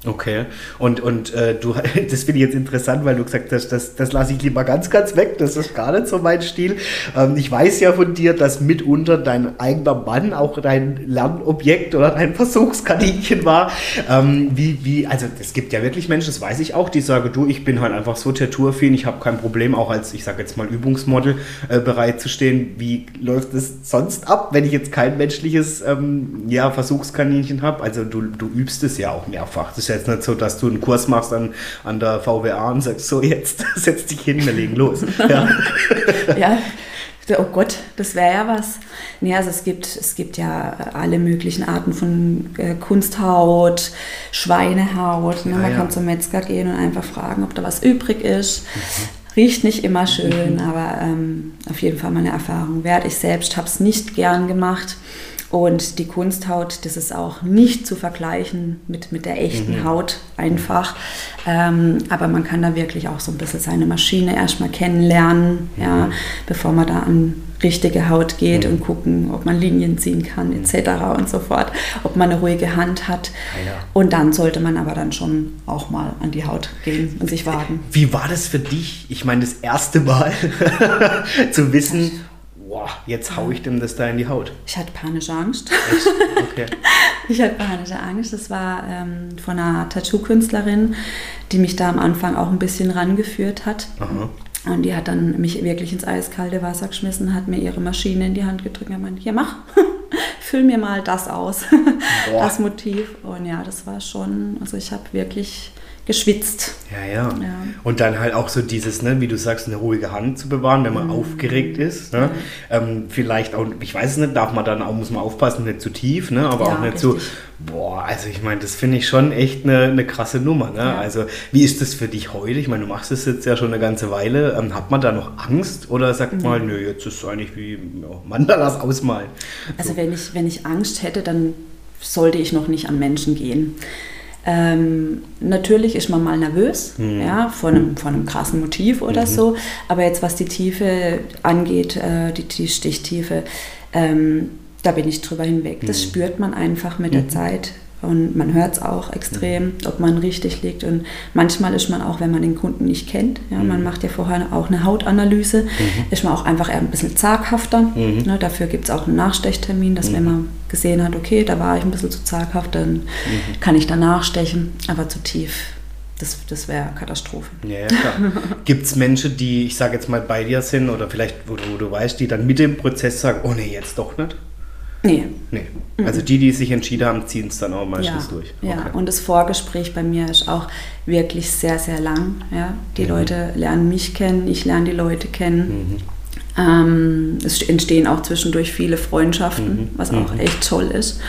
Okay, und, und äh, du, das finde ich jetzt interessant, weil du gesagt hast, das, das lasse ich lieber ganz, ganz weg, das ist gar nicht so mein Stil. Ähm, ich weiß ja von dir, dass mitunter dein eigener Mann auch dein Lernobjekt oder dein Versuchskaninchen war. Ähm, wie, wie, also es gibt ja wirklich Menschen, das weiß ich auch, die sagen, du, ich bin halt einfach so tattoo ich habe kein Problem, auch als, ich sage jetzt mal, Übungsmodel äh, bereit zu stehen. Wie läuft es sonst ab, wenn ich jetzt kein menschliches ähm, ja, Versuchskaninchen habe? Also du, du übst es ja auch mehrfach. Das ist ja jetzt nicht so, dass du einen Kurs machst an, an der VWA und sagst, so jetzt setz dich hin, wir legen los. Ja, ja. Oh Gott, das wäre ja was. Nee, also es gibt, es gibt ja alle möglichen Arten von äh, Kunsthaut, Schweinehaut. Ne? Ja, Man ja. kann zum Metzger gehen und einfach fragen, ob da was übrig ist. Mhm. Riecht nicht immer schön, mhm. aber ähm, auf jeden Fall meine Erfahrung wert. Ich selbst habe es nicht gern gemacht. Und die Kunsthaut, das ist auch nicht zu vergleichen mit, mit der echten mhm. Haut einfach. Ähm, aber man kann da wirklich auch so ein bisschen seine Maschine erstmal kennenlernen, mhm. ja, bevor man da an richtige Haut geht mhm. und gucken, ob man Linien ziehen kann etc. und so fort, ob man eine ruhige Hand hat. Ah, ja. Und dann sollte man aber dann schon auch mal an die Haut gehen und sich wagen. Wie war das für dich? Ich meine, das erste Mal zu wissen, boah, jetzt haue ich dem das da in die Haut. Ich hatte panische Angst. Okay. ich hatte panische Angst. Das war ähm, von einer Tattoo-Künstlerin, die mich da am Anfang auch ein bisschen rangeführt hat. Aha. Und die hat dann mich wirklich ins eiskalte Wasser geschmissen, hat mir ihre Maschine in die Hand gedrückt und meinte, ja mach, füll mir mal das aus, das Motiv. Und ja, das war schon, also ich habe wirklich geschwitzt. Ja, ja, ja, Und dann halt auch so dieses, ne, wie du sagst, eine ruhige Hand zu bewahren, wenn man mhm. aufgeregt ist. Ne? Ja. Ähm, vielleicht auch, ich weiß es nicht, darf man dann auch, muss man aufpassen, nicht zu tief, ne? aber ja, auch nicht richtig. so, boah, also ich meine, das finde ich schon echt eine, eine krasse Nummer. Ne? Also wie ist das für dich heute? Ich meine, du machst es jetzt ja schon eine ganze Weile. Ähm, hat man da noch Angst oder sagt mhm. mal, nö, jetzt ist es eigentlich wie Mandalas ausmalen? Also so. wenn, ich, wenn ich Angst hätte, dann sollte ich noch nicht an Menschen gehen. Ähm, natürlich ist man mal nervös, mhm. ja, vor einem, vor einem krassen Motiv oder mhm. so, aber jetzt was die Tiefe angeht, äh, die, die Stichtiefe, ähm, da bin ich drüber hinweg. Das mhm. spürt man einfach mit der mhm. Zeit. Und man hört es auch extrem, ob man richtig liegt. Und manchmal ist man auch, wenn man den Kunden nicht kennt, ja, man macht ja vorher auch eine Hautanalyse, mhm. ist man auch einfach eher ein bisschen zaghafter. Mhm. Ne, dafür gibt es auch einen Nachstechtermin, dass mhm. wenn man gesehen hat, okay, da war ich ein bisschen zu zaghaft, dann mhm. kann ich danach stechen, aber zu tief das, das wäre Katastrophe. Ja, ja klar. Gibt es Menschen, die, ich sage jetzt mal, bei dir sind oder vielleicht, wo du, wo du weißt, die dann mit dem Prozess sagen, oh nee, jetzt doch nicht? Nee. Nee. Also die, die sich entschieden haben, ziehen es dann auch meistens ja, durch. Okay. Ja, und das Vorgespräch bei mir ist auch wirklich sehr, sehr lang. Ja? Die mhm. Leute lernen mich kennen, ich lerne die Leute kennen. Mhm. Ähm, es entstehen auch zwischendurch viele Freundschaften, mhm. was auch mhm. echt toll ist.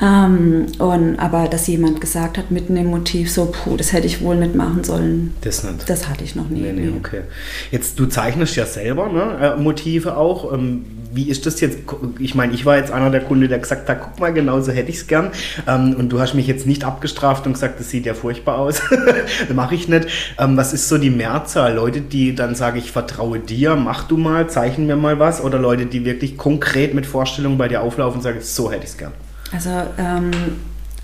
Ähm, und, aber dass jemand gesagt hat, mitten im Motiv, so, puh, das hätte ich wohl nicht machen sollen. Das nicht. Das hatte ich noch nie. Nee, nee, okay. Jetzt, du zeichnest ja selber ne, äh, Motive auch. Ähm, wie ist das jetzt? Ich meine, ich war jetzt einer der Kunden, der gesagt hat, guck mal, genau so hätte ich es gern. Ähm, und du hast mich jetzt nicht abgestraft und gesagt, das sieht ja furchtbar aus. Mache ich nicht. Ähm, was ist so die Mehrzahl? Leute, die dann sagen, ich vertraue dir, mach du mal, zeichnen mir mal was. Oder Leute, die wirklich konkret mit Vorstellungen bei dir auflaufen und sagen, so hätte ich es gern. Also ähm,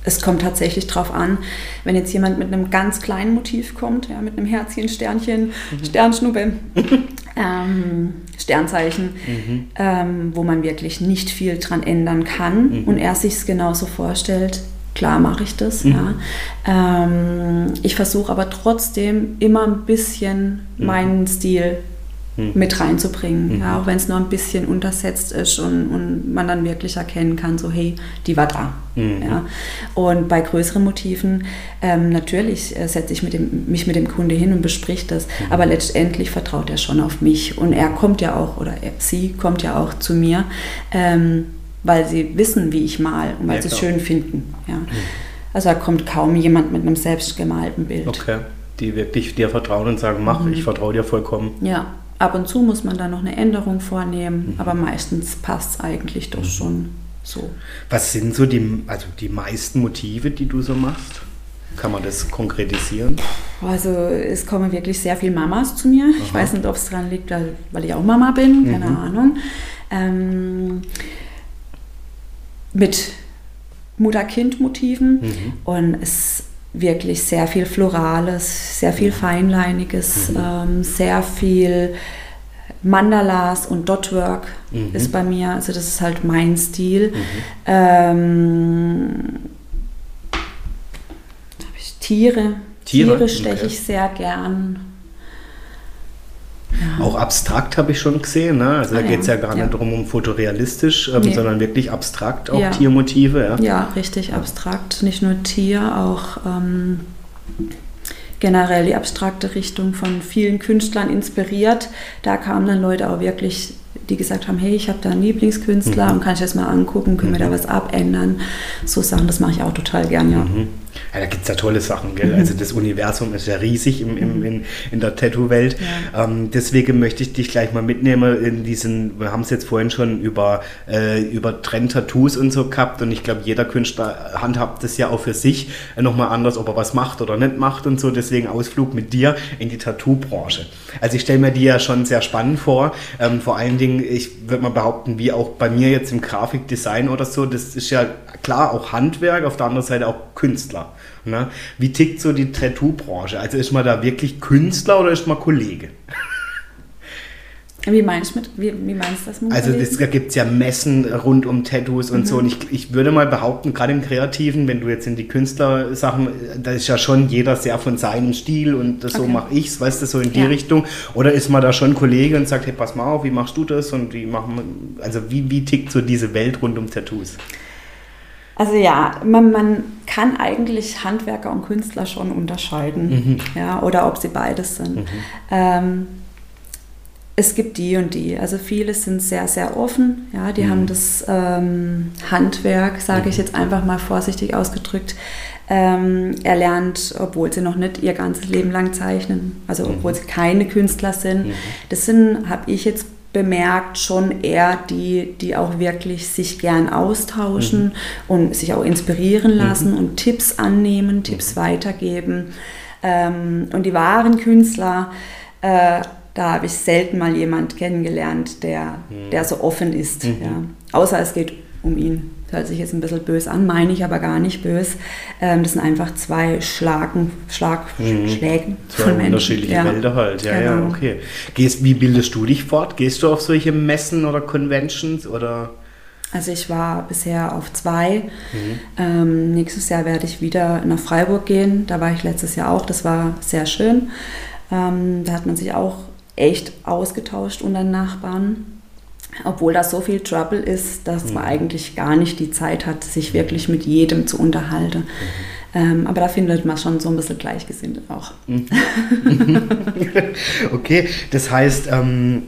es kommt tatsächlich darauf an, wenn jetzt jemand mit einem ganz kleinen Motiv kommt, ja, mit einem Herzchen, Sternchen, mhm. Sternschnuppe, ähm, Sternzeichen, mhm. ähm, wo man wirklich nicht viel dran ändern kann mhm. und er sich es genauso vorstellt, klar mache ich das. Mhm. Ja. Ähm, ich versuche aber trotzdem immer ein bisschen mhm. meinen Stil hm. mit reinzubringen. Mhm. Ja, auch wenn es nur ein bisschen untersetzt ist und, und, man dann wirklich erkennen kann, so hey, die war da. Mhm. Ja. Und bei größeren Motiven, ähm, natürlich äh, setze ich mit dem, mich mit dem Kunde hin und bespricht das, mhm. aber letztendlich vertraut er schon auf mich und er kommt ja auch, oder er, sie kommt ja auch zu mir, ähm, weil sie wissen, wie ich mal und weil ja, sie es schön finden. Ja. Hm. Also da kommt kaum jemand mit einem selbstgemalten Bild. Okay, die wirklich dir vertrauen und sagen, mach, mhm. ich vertraue dir vollkommen. Ja, Ab und zu muss man da noch eine Änderung vornehmen, mhm. aber meistens passt es eigentlich doch mhm. schon so. Was sind so die, also die meisten Motive, die du so machst? Kann man das konkretisieren? Also es kommen wirklich sehr viele Mamas zu mir. Aha. Ich weiß nicht, ob es daran liegt, weil ich auch Mama bin, keine mhm. Ahnung. Ähm, mit Mutter-Kind-Motiven. Mhm. Und es wirklich sehr viel Florales, sehr viel Feinleiniges, mhm. ähm, sehr viel Mandalas und Dotwork mhm. ist bei mir, also das ist halt mein Stil. Mhm. Ähm, Tiere. Tiere, Tiere steche okay. ich sehr gern. Ja. Auch abstrakt habe ich schon gesehen. Ne? Also ah, da geht es ja. ja. gar nicht darum, um fotorealistisch, ähm, nee. sondern wirklich abstrakt, auch ja. Tiermotive. Ja, richtig abstrakt. Nicht nur Tier, auch ähm, generell die abstrakte Richtung von vielen Künstlern inspiriert. Da kamen dann Leute auch wirklich, die gesagt haben, hey, ich habe da einen Lieblingskünstler mhm. und kann ich das mal angucken, können mhm. wir da mhm. was abändern. So Sachen, das mache ich auch total gern, ja. Mhm. Ja, da gibt es ja tolle Sachen, gell? Also das Universum ist ja riesig im, im, in, in der Tattoo-Welt. Ja. Ähm, deswegen möchte ich dich gleich mal mitnehmen in diesen, wir haben es jetzt vorhin schon über, äh, über Trend-Tattoos und so gehabt und ich glaube, jeder Künstler handhabt das ja auch für sich äh, nochmal anders, ob er was macht oder nicht macht und so. Deswegen Ausflug mit dir in die Tattoo-Branche. Also ich stelle mir die ja schon sehr spannend vor. Ähm, vor allen Dingen, ich würde mal behaupten, wie auch bei mir jetzt im Grafikdesign oder so, das ist ja klar auch Handwerk, auf der anderen Seite auch Künstler. Ne? Wie tickt so die Tattoo-Branche? Also ist man da wirklich Künstler oder ist man Kollege? Wie meinst du wie, wie meinst das mit Also da gibt es ja Messen rund um Tattoos und mhm. so. Und ich, ich würde mal behaupten, gerade im Kreativen, wenn du jetzt in die Künstlersachen, da ist ja schon jeder sehr von seinem Stil und das, okay. so mache ich es, weißt du, so in die ja. Richtung. Oder ist man da schon Kollege und sagt, hey, pass mal auf, wie machst du das? Und wie machen also wie, wie tickt so diese Welt rund um Tattoos? Also ja, man, man kann eigentlich Handwerker und Künstler schon unterscheiden, mhm. ja, oder ob sie beides sind. Mhm. Ähm, es gibt die und die. Also viele sind sehr, sehr offen. Ja, die mhm. haben das ähm, Handwerk, sage ich jetzt einfach mal vorsichtig ausgedrückt, ähm, erlernt, obwohl sie noch nicht ihr ganzes Leben lang zeichnen. Also mhm. obwohl sie keine Künstler sind. Mhm. Das sind, habe ich jetzt bemerkt, schon eher die, die auch wirklich sich gern austauschen mhm. und sich auch inspirieren mhm. lassen und Tipps annehmen, Tipps weitergeben. Ähm, und die wahren Künstler, äh, da habe ich selten mal jemand kennengelernt, der, mhm. der so offen ist. Mhm. Ja. Außer es geht um ihn. hört sich jetzt ein bisschen böse an, meine ich aber gar nicht böse. Ähm, das sind einfach zwei Schlagen, Schlag, Mhm. Schlägen Zwei von Menschen. unterschiedliche Ja. Welten halt, ja, ja, Genau. okay. Gehst, wie bildest du dich fort? Gehst du auf solche Messen oder Conventions oder? Also ich war bisher auf zwei. Mhm. Ähm, nächstes Jahr werde ich wieder nach Freiburg gehen. Da war ich letztes Jahr auch. Das war sehr schön. Ähm, da hat man sich auch echt ausgetauscht unter den Nachbarn. Obwohl da so viel Trouble ist, dass Mhm. man eigentlich gar nicht die Zeit hat, sich wirklich mit jedem zu unterhalten. Ähm, aber da findet man schon so ein bisschen Gleichgesinnte auch. okay, das heißt, ähm,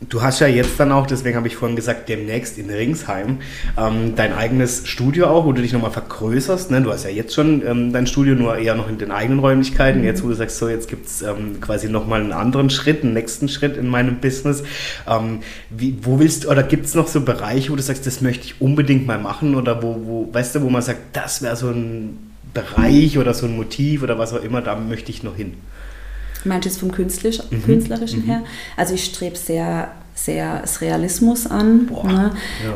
du hast ja jetzt dann auch, deswegen habe ich vorhin gesagt, demnächst in Ringsheim ähm, dein eigenes Studio auch, wo du dich nochmal vergrößerst. Ne? Du hast ja jetzt schon ähm, dein Studio, nur eher noch in den eigenen Räumlichkeiten. Jetzt, wo du sagst, so, jetzt gibt es ähm, quasi nochmal einen anderen Schritt, einen nächsten Schritt in meinem Business. Ähm, wie, wo willst du, oder gibt es noch so Bereiche, wo du sagst, das möchte ich unbedingt mal machen? Oder wo, wo weißt du, wo man sagt, das wäre so ein Bereich oder so ein Motiv oder was auch immer, da möchte ich noch hin. Jetzt vom Künstlerisch, Mhm. Künstlerischen her? Also ich strebe sehr, sehr das Realismus an. Boah, Ne?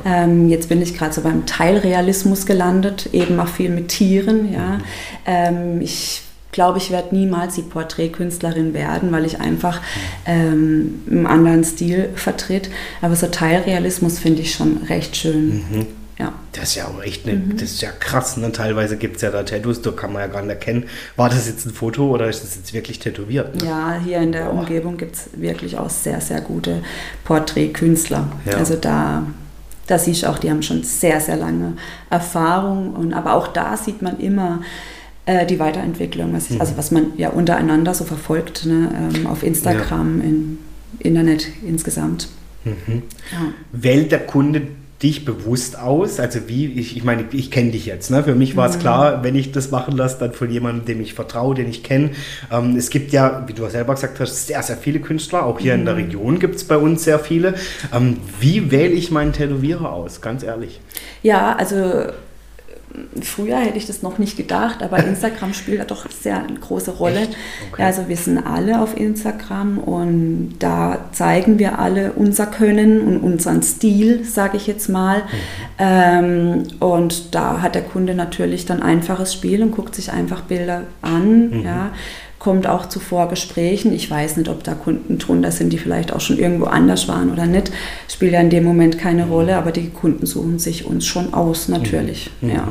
ja. Ähm, jetzt bin ich gerade so beim Teilrealismus gelandet, eben auch viel mit Tieren. Ja? Mhm. Ähm, ich glaube, ich werde niemals die Porträtkünstlerin werden, weil ich einfach ähm, einen anderen Stil vertritt. Aber so Teilrealismus finde ich schon recht schön. Mhm. Ja. Das ist ja auch echt ne, das ist ja krass. Ne? Teilweise gibt es ja da Tattoos, da kann man ja gar nicht erkennen, war das jetzt ein Foto oder ist das jetzt wirklich tätowiert? Ne? Ja, hier in der Boah. Umgebung gibt es wirklich auch sehr, sehr gute Porträtkünstler. Ja. Also da, da siehst du auch, die haben schon sehr, sehr lange Erfahrung. Und, aber auch da sieht man immer äh, die Weiterentwicklung, was, ich, Mhm. also was man ja untereinander so verfolgt, ne? ähm, auf Instagram, im Internet insgesamt. Mhm. Ja. Wählt der Kunde dich bewusst aus? Also wie, ich, ich meine, ich kenne dich jetzt. Ne? Für mich war es klar, wenn ich das machen lasse, dann von jemandem, dem ich vertraue, den ich kenne. Ähm, es gibt ja, wie du selber gesagt hast, sehr, sehr viele Künstler. Auch hier in der Region gibt es bei uns sehr viele. Ähm, wie wähle ich meinen Tätowierer aus? Ganz ehrlich. Ja, also früher hätte ich das noch nicht gedacht, aber Instagram spielt da doch sehr eine große Rolle. Okay. Ja, also wir sind alle auf Instagram und da zeigen wir alle unser Können und unseren Stil, sage ich jetzt mal. Ähm, und da hat der Kunde natürlich dann einfaches Spiel und guckt sich einfach Bilder an. Ja kommt auch zu Vorgesprächen. Ich weiß nicht, ob da Kunden drunter sind, die vielleicht auch schon irgendwo anders waren oder nicht. Spielt ja in dem Moment keine Rolle, aber die Kunden suchen sich uns schon aus, natürlich. Ja.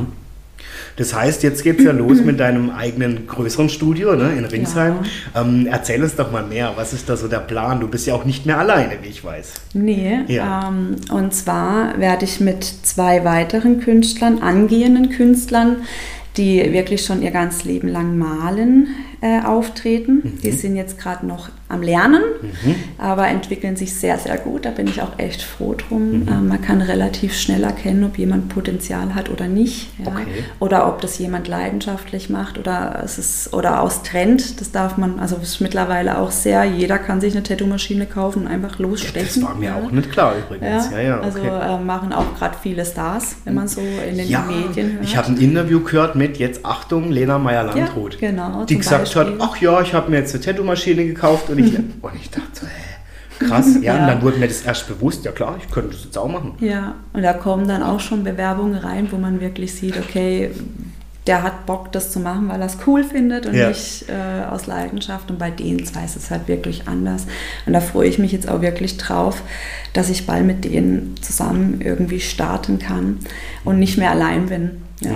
Das heißt, jetzt geht es ja los mit deinem eigenen größeren Studio ne, in Ringsheim. Ähm, erzähl uns doch mal mehr. Was ist da so der Plan? Du bist ja auch nicht mehr alleine, wie ich weiß. Nee, Ja. ähm, und zwar werde ich mit zwei weiteren Künstlern, angehenden Künstlern, die wirklich schon ihr ganzes Leben lang malen, äh, auftreten. Die sind jetzt gerade noch am Lernen, aber entwickeln sich sehr, sehr gut. Da bin ich auch echt froh drum. Ähm, man kann relativ schnell erkennen, ob jemand Potenzial hat oder nicht. Ja? Okay. Oder ob das jemand leidenschaftlich macht oder es ist oder aus Trend. Das darf man, also ist mittlerweile auch sehr, jeder kann sich eine Tattoo-Maschine kaufen und einfach losstechen. Das war mir ja. auch nicht klar übrigens. Ja, ja, Also okay. äh, machen auch gerade viele Stars, wenn man so in den ja, Medien hört. ich habe ein Interview gehört mit, jetzt Achtung, Lena Meyer-Landrut. Ja, genau, Die gesagt hat, Beispiel. ach ja, ich habe mir jetzt eine Tattoo-Maschine gekauft und ich, und ich dachte so, hä, krass. Ja, Ja. und dann wurde mir das erst bewusst, ja klar, ich könnte das jetzt auch machen. Ja, und da kommen dann auch schon Bewerbungen rein, wo man wirklich sieht, okay, der hat Bock, das zu machen, weil er es cool findet und Ja. nicht äh, aus Leidenschaft. Und bei denen zwei ist es halt wirklich anders. Und da freue ich mich jetzt auch wirklich drauf, dass ich bald mit denen zusammen irgendwie starten kann und nicht mehr allein bin. Ja.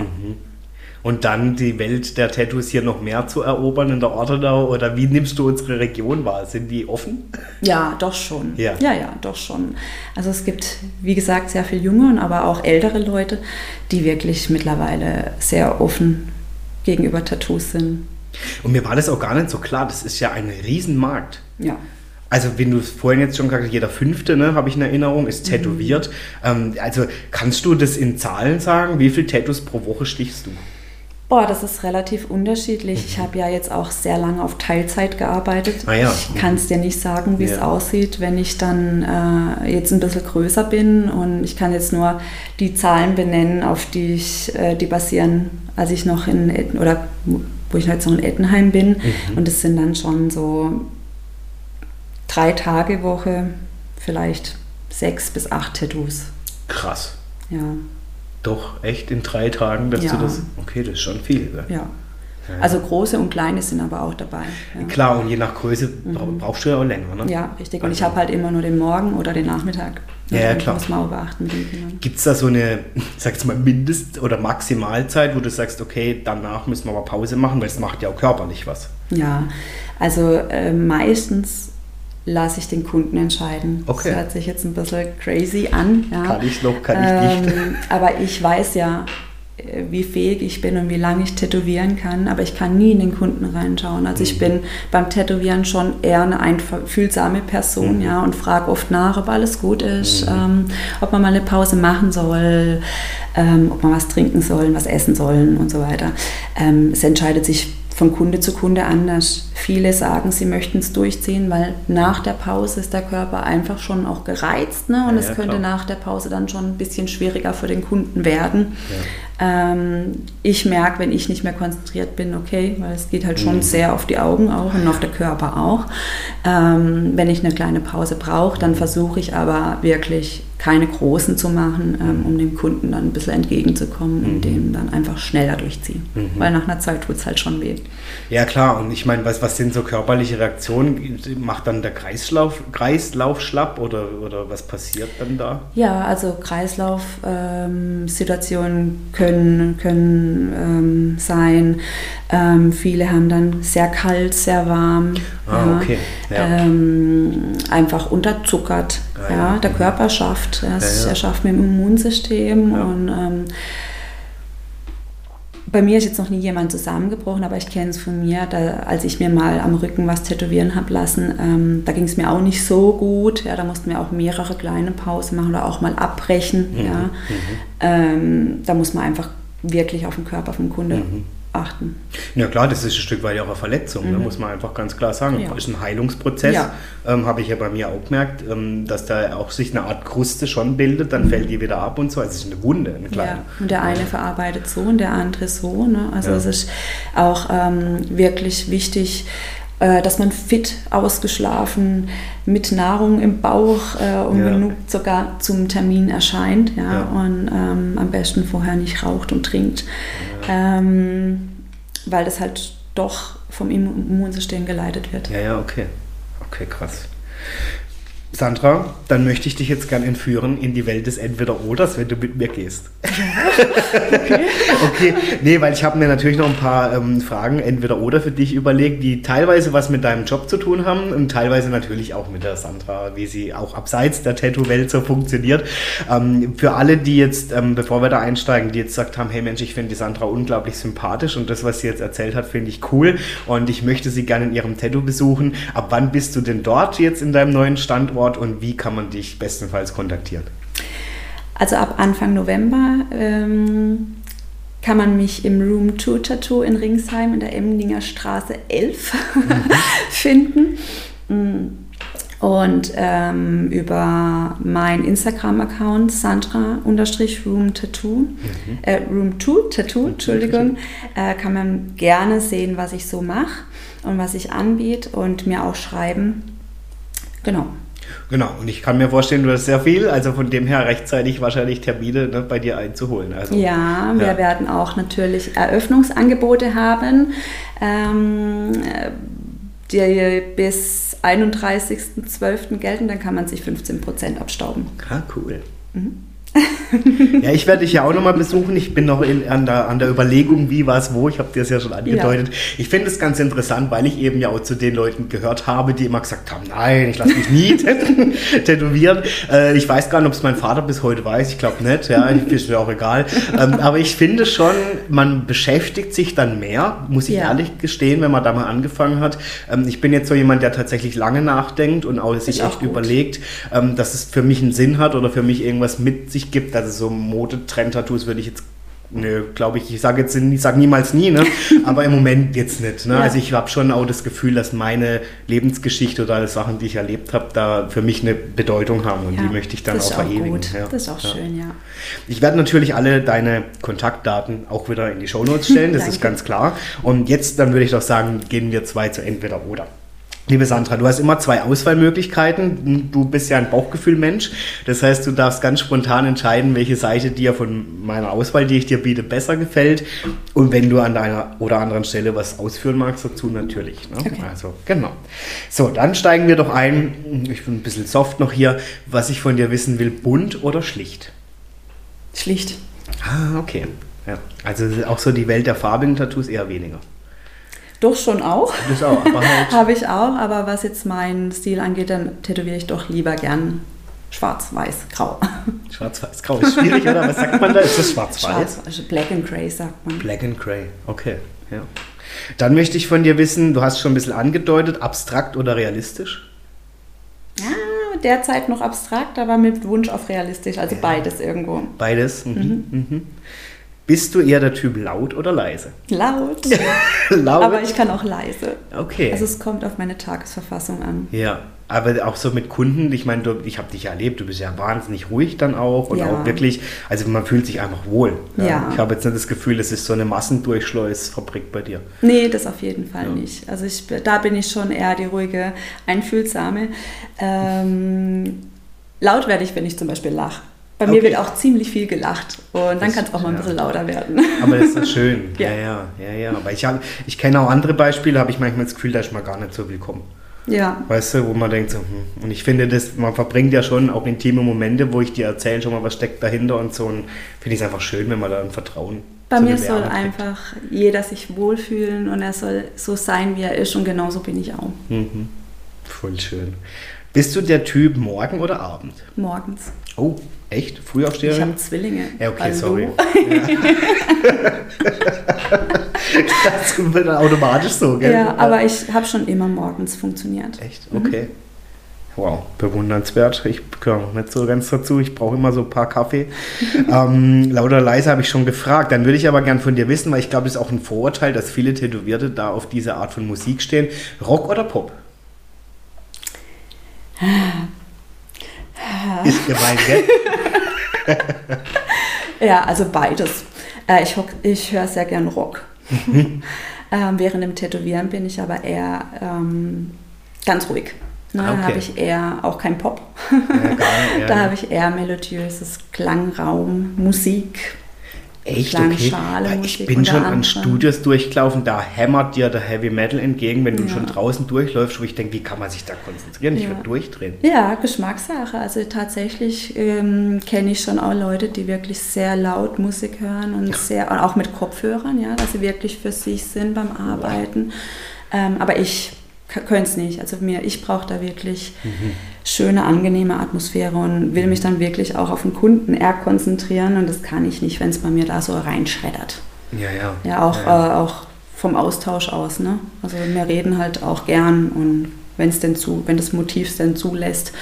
Und dann die Welt der Tattoos hier noch mehr zu erobern in der Ortenau oder wie nimmst du unsere Region wahr? Sind die offen? Ja, doch schon. Ja. ja, ja, doch schon. Also es gibt, wie gesagt, sehr viele junge und aber auch ältere Leute, die wirklich mittlerweile sehr offen gegenüber Tattoos sind. Und mir war das auch gar nicht so klar, das ist ja ein Riesenmarkt. Ja. Also, wenn du es vorhin jetzt schon gesagt hast, jeder Fünfte, ne, habe ich in Erinnerung, ist tätowiert. Ähm, also, kannst du das in Zahlen sagen? Wie viele Tattoos pro Woche stichst du? Boah, das ist relativ unterschiedlich. Ich habe ja jetzt auch sehr lange auf Teilzeit gearbeitet. Ah ja. Ich kann es dir nicht sagen, wie es Ja. aussieht, wenn ich dann äh, jetzt ein bisschen größer bin. Und ich kann jetzt nur die Zahlen benennen, auf die ich, äh, die basieren, als ich noch in Etten, oder wo ich jetzt noch in Ettenheim bin. Mhm. Und es sind dann schon so drei Tage Woche, vielleicht sechs bis acht Tattoos. Krass. Ja. Doch, echt in drei Tagen, dass Ja. du das. Okay, das ist schon viel. Gell? Ja. Also große und kleine sind aber auch dabei. Ja, Klar, und je nach Größe bra- brauchst du ja auch länger, ne? Mhm. ja richtig. Und ich Also- habe halt immer nur den Morgen oder den Nachmittag. Ja, ja, Das klar. Muss man auch beachten. Gibt es da so eine, ich sag jetzt mal, Mindest- oder Maximalzeit, wo du sagst, okay, danach müssen wir aber Pause machen, weil es macht ja auch körperlich was. Ja, also äh, meistens lasse ich den Kunden entscheiden. Okay. Das hört sich jetzt ein bisschen crazy an. Ja. Kann ich noch, kann ich nicht. Ähm, aber ich weiß ja, äh, wie fähig ich bin und wie lange ich tätowieren kann, aber ich kann nie in den Kunden reinschauen. Also Mhm. ich bin beim Tätowieren schon eher eine einfühlsame Person, Mhm. ja, und frage oft nach, ob alles gut ist, ähm, ob man mal eine Pause machen soll, ähm, ob man was trinken soll, was essen sollen und so weiter. Ähm, es entscheidet sich von Kunde zu Kunde anders. Viele sagen, sie möchten es durchziehen, weil nach der Pause ist der Körper einfach schon auch gereizt ne? und Ja, es ja, könnte klar. nach der Pause dann schon ein bisschen schwieriger für den Kunden werden. Ähm, ich merke, wenn ich nicht mehr konzentriert bin, okay, weil es geht halt schon Mhm. sehr auf die Augen auch und auf den Körper auch. Ähm, wenn ich eine kleine Pause brauche, dann versuche ich aber wirklich keine großen zu machen, ähm, um dem Kunden dann ein bisschen entgegenzukommen und dem dann einfach schneller durchziehen. Weil nach einer Zeit tut es halt schon weh. Ja klar, und ich meine, was, was sind so körperliche Reaktionen? Macht dann der Kreislauf, Kreislauf schlapp oder, oder was passiert dann da? Ja, also Kreislaufsituationen können, können ähm, sein. Ähm, viele haben dann sehr kalt, sehr warm. Ah, okay, ja. Ähm, einfach unterzuckert. Ja. ja. Der Körper schafft, es, Ja, er schafft mit dem Immunsystem und ähm, bei mir ist jetzt noch nie jemand zusammengebrochen, aber ich kenne es von mir, da, als ich mir mal am Rücken was tätowieren habe lassen, ähm, da ging es mir auch nicht so gut. Ja, da mussten wir auch mehrere kleine Pausen machen oder auch mal abbrechen. Mhm, Ja. Ähm, da muss man einfach wirklich auf den Körper vom Kunde Mhm. Achten. Ja klar, das ist ein Stück weit auch eine Verletzung, ne? muss man einfach ganz klar sagen. Mhm. Ja. ist ein Heilungsprozess, Ja. ähm, habe ich ja bei mir auch gemerkt, ähm, dass da auch sich eine Art Kruste schon bildet, dann fällt die wieder ab und so. Also es ist eine Wunde, eine kleine. Mhm. Ja, und der eine verarbeitet so und der andere so. Ne? Also es ist auch ähm, wirklich wichtig, dass man fit ausgeschlafen mit Nahrung im Bauch äh, und Ja. genug sogar zum Termin erscheint. Ja? Ja. Und ähm, am besten vorher nicht raucht und trinkt, ähm, weil das halt doch vom Immu- Immunsystem geleitet wird. Ja, ja, okay. Okay, krass. Sandra, dann möchte ich dich jetzt gern entführen in die Welt des Entweder-Oders, wenn du mit mir gehst. okay, nee, weil ich habe mir natürlich noch ein paar ähm, Fragen Entweder-Oder für dich überlegt, die teilweise was mit deinem Job zu tun haben und teilweise natürlich auch mit der Sandra, wie sie auch abseits der Tattoo-Welt so funktioniert. Ähm, für alle, die jetzt, ähm, bevor wir da einsteigen, die jetzt gesagt haben, hey Mensch, ich finde die Sandra unglaublich sympathisch und das, was sie jetzt erzählt hat, finde ich cool und ich möchte sie gerne in ihrem Tattoo besuchen. Ab wann bist du denn dort jetzt in deinem neuen Standort und wie kann man dich bestenfalls kontaktieren? Also ab Anfang November ähm, kann man mich im Room 2 Tattoo in Ringsheim in der Emdinger Straße 11 finden. Mm. Und ähm, über mein Instagram-Account Sandra-Room Tattoo, äh, Room 2 Tattoo, Entschuldigung, äh, kann man gerne sehen, was ich so mache und was ich anbiete und mir auch schreiben. Genau. Genau, und ich kann mir vorstellen, du hast sehr viel, also von dem her rechtzeitig wahrscheinlich Termine ne, bei dir einzuholen. Also, Ja, wir Ja. werden auch natürlich Eröffnungsangebote haben, ähm, die bis 31.12. gelten. Dann kann man sich 15% abstauben. Ah, cool. ja, ich werde dich ja auch nochmal besuchen. Ich bin noch in, an, der, an der Überlegung, wie, was, wo. Ich habe dir das ja schon angedeutet. Ich finde es ganz interessant, weil ich eben ja auch zu den Leuten gehört habe, die immer gesagt haben, nein, ich lasse mich nie tät- tätowieren. Äh, ich weiß gar nicht, ob es mein Vater bis heute weiß. Ich glaube nicht. Ja, ich- ist mir auch egal. Ähm, aber ich finde schon, man beschäftigt sich dann mehr, muss ich Ja. ehrlich gestehen, wenn man da mal angefangen hat. Ähm, ich bin jetzt so jemand, der tatsächlich lange nachdenkt und auch sich echt gut. überlegt, ähm, dass es für mich einen Sinn hat oder für mich irgendwas mit sich gibt. Also so Modetrend-Tattoos würde ich jetzt, nö, glaube ich, ich sage jetzt, ich sage niemals nie, ne? aber im Moment jetzt nicht. Ne? Ja. Also ich habe schon auch das Gefühl, dass meine Lebensgeschichte oder alle Sachen, die ich erlebt habe, da für mich eine Bedeutung haben und Ja, die möchte ich dann das auch ist auch verewigen. gut. Ja. Das ist auch schön, ja. Ich werde natürlich alle deine Kontaktdaten auch wieder in die Shownotes stellen, das ist ganz klar. Und jetzt, dann würde ich doch sagen, gehen wir zwei zu entweder oder. Liebe Sandra, du hast immer zwei Auswahlmöglichkeiten. Du bist ja ein Bauchgefühlmensch. Das heißt, du darfst ganz spontan entscheiden, welche Seite dir von meiner Auswahl, die ich dir biete, besser gefällt. Und wenn du an deiner oder anderen Stelle was ausführen magst dazu, natürlich. Ne? Okay. Also, genau. So, dann steigen wir doch ein. Ich bin ein bisschen soft noch hier. Was ich von dir wissen will, bunt oder schlicht? Schlicht. Ah, okay. Ja. Also auch so die Welt der farbigen Tattoos eher weniger. Doch schon auch. Das auch, aber halt. Habe ich auch, aber was jetzt meinen Stil angeht, dann tätowiere ich doch lieber gern schwarz, weiß, grau. Schwarz, weiß, grau ist schwierig, oder? Was sagt man da? Ist das schwarz, weiß? Schwarz, also Black and Grey sagt man. Black and Grey, okay. Ja. Dann möchte ich von dir wissen, du hast schon ein bisschen angedeutet, abstrakt oder realistisch? Ja, derzeit noch abstrakt, aber mit Wunsch auf realistisch, also ja. beides irgendwo. Beides? Mhm. Mhm. Mhm. Bist du eher der Typ laut oder leise? Laut. laut. Aber ich kann auch leise. Okay. Also es kommt auf meine Tagesverfassung an. Ja, aber auch so mit Kunden, ich meine, ich habe dich ja erlebt, du bist ja wahnsinnig ruhig dann auch und ja. auch wirklich, also man fühlt sich einfach wohl. Ja. ja. Ich habe jetzt nicht das Gefühl, es ist so eine Massendurchschleusfabrik bei dir. Nee, das auf jeden Fall ja. nicht. Also ich, da bin ich schon eher die ruhige, einfühlsame. Ähm, laut werde ich, wenn ich zum Beispiel lache. Bei okay. mir wird auch ziemlich viel gelacht und dann kann es auch mal ein bisschen lauter werden. Aber das ist doch schön. ja. ja, ja, ja, ja. Aber ich, ich kenne auch andere Beispiele, habe ich manchmal das Gefühl, da ist man gar nicht so willkommen. Ja. Weißt du, wo man denkt so, hm. und ich finde, das, man verbringt ja schon auch intime Momente, wo ich dir erzähle schon mal, was steckt dahinter und so. Und finde ich es einfach schön, wenn man da ein Vertrauen Bei mir soll einfach jeder sich wohlfühlen und er soll so sein, wie er ist und genauso bin ich auch. Mhm. Voll schön. Bist du der Typ morgen oder Abend? Morgens. Oh, echt? Frühaufsteher? Ich habe Zwillinge. Ja, okay, Hallo. sorry. Ja. das wird dann automatisch so, gell? Ja, aber ich habe schon immer morgens funktioniert. Echt? Okay. Mhm. Wow, bewundernswert. Ich gehöre noch nicht so ganz dazu. Ich brauche immer so ein paar Kaffee. ähm, lauter leise habe ich schon gefragt. Dann würde ich aber gern von dir wissen, weil ich glaube, das ist auch ein Vorurteil, dass viele Tätowierte da auf diese Art von Musik stehen. Rock oder Pop? Ist gemein, gell? ja, also beides. Äh, ich, ich höre sehr gern Rock. Mhm. ähm, während dem Tätowieren bin ich aber eher ähm, ganz ruhig. Ne, okay. Da habe ich eher auch kein Pop. Ja, geil, ja. da habe ich eher melodiöses Klangraum, Musik. Echt? Okay. ich bin schon an Studios durchgelaufen, da hämmert dir der Heavy Metal entgegen, wenn du ja. schon draußen durchläufst, wo ich denke, wie kann man sich da konzentrieren? Ich ja. würde durchdrehen. Ja, Geschmackssache. Also tatsächlich ähm, kenne ich schon auch Leute, die wirklich sehr laut Musik hören und ja. sehr, auch mit Kopfhörern, ja, dass sie wirklich für sich sind beim Arbeiten. Ähm, aber ich können es nicht. Also mir, ich brauche da wirklich mhm. schöne, angenehme Atmosphäre und will mich dann wirklich auch auf den Kunden eher konzentrieren und das kann ich nicht, wenn es bei mir da so reinschreddert. Ja, ja. Ja, auch, ja, ja. Äh, auch vom Austausch aus. Ne? Also wir reden halt auch gern und wenn es denn zu, wenn das Motiv es denn zulässt,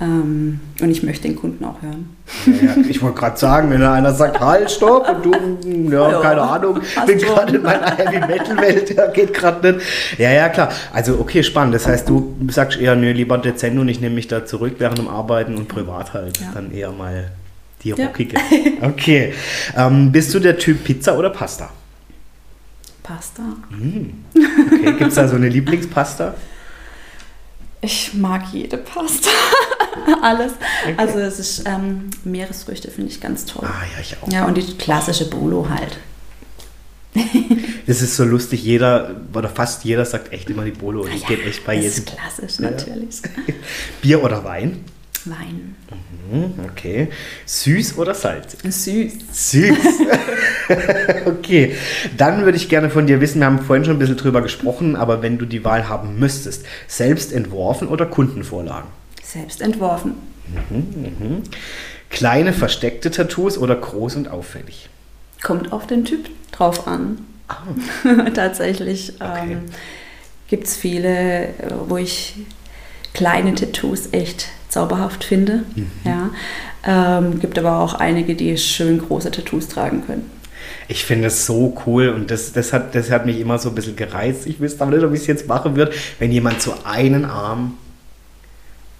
ähm, und ich möchte den Kunden auch hören. Ja, ja. Ich wollte gerade sagen, wenn einer sagt, halt, stopp, und du, ja, ja keine Ahnung, bin gerade in meiner Heavy Metal Welt, ja, geht gerade nicht. Ja, ja, klar. Also, okay, spannend. Das heißt, du sagst eher, nee, lieber dezent und ich nehme mich da zurück während dem Arbeiten und privat halt dann eher mal die rockige. Okay. Ähm, bist du der Typ Pizza oder Pasta? Pasta. Mm. Okay, gibt es da so eine Lieblingspasta? Ich mag jede Pasta. Alles. Okay. Also es ist ähm, Meeresfrüchte finde ich ganz toll. Ah ja, ich auch. Ja, und die klassische Bolo halt. das ist so lustig, jeder oder fast jeder sagt echt immer die Bolo und ich ja, gehe echt bei jedem. Das ist klassisch, natürlich. Bier oder Wein? Wein. Mhm, okay. Süß oder salzig? Süß. Süß. okay. Dann würde ich gerne von dir wissen, wir haben vorhin schon ein bisschen drüber gesprochen, aber wenn du die Wahl haben müsstest, selbst entworfen oder Kundenvorlagen? Selbst entworfen. Mhm, mh. Kleine versteckte Tattoos oder groß und auffällig? Kommt auf den Typ drauf an. Oh. Tatsächlich okay. ähm, gibt es viele, äh, wo ich kleine Tattoos echt zauberhaft finde. Mhm. Ja. Ähm, gibt aber auch einige, die schön große Tattoos tragen können. Ich finde es so cool und das, das, hat, das hat mich immer so ein bisschen gereizt. Ich wüsste aber nicht, ob ich es jetzt machen würde, wenn jemand so einen Arm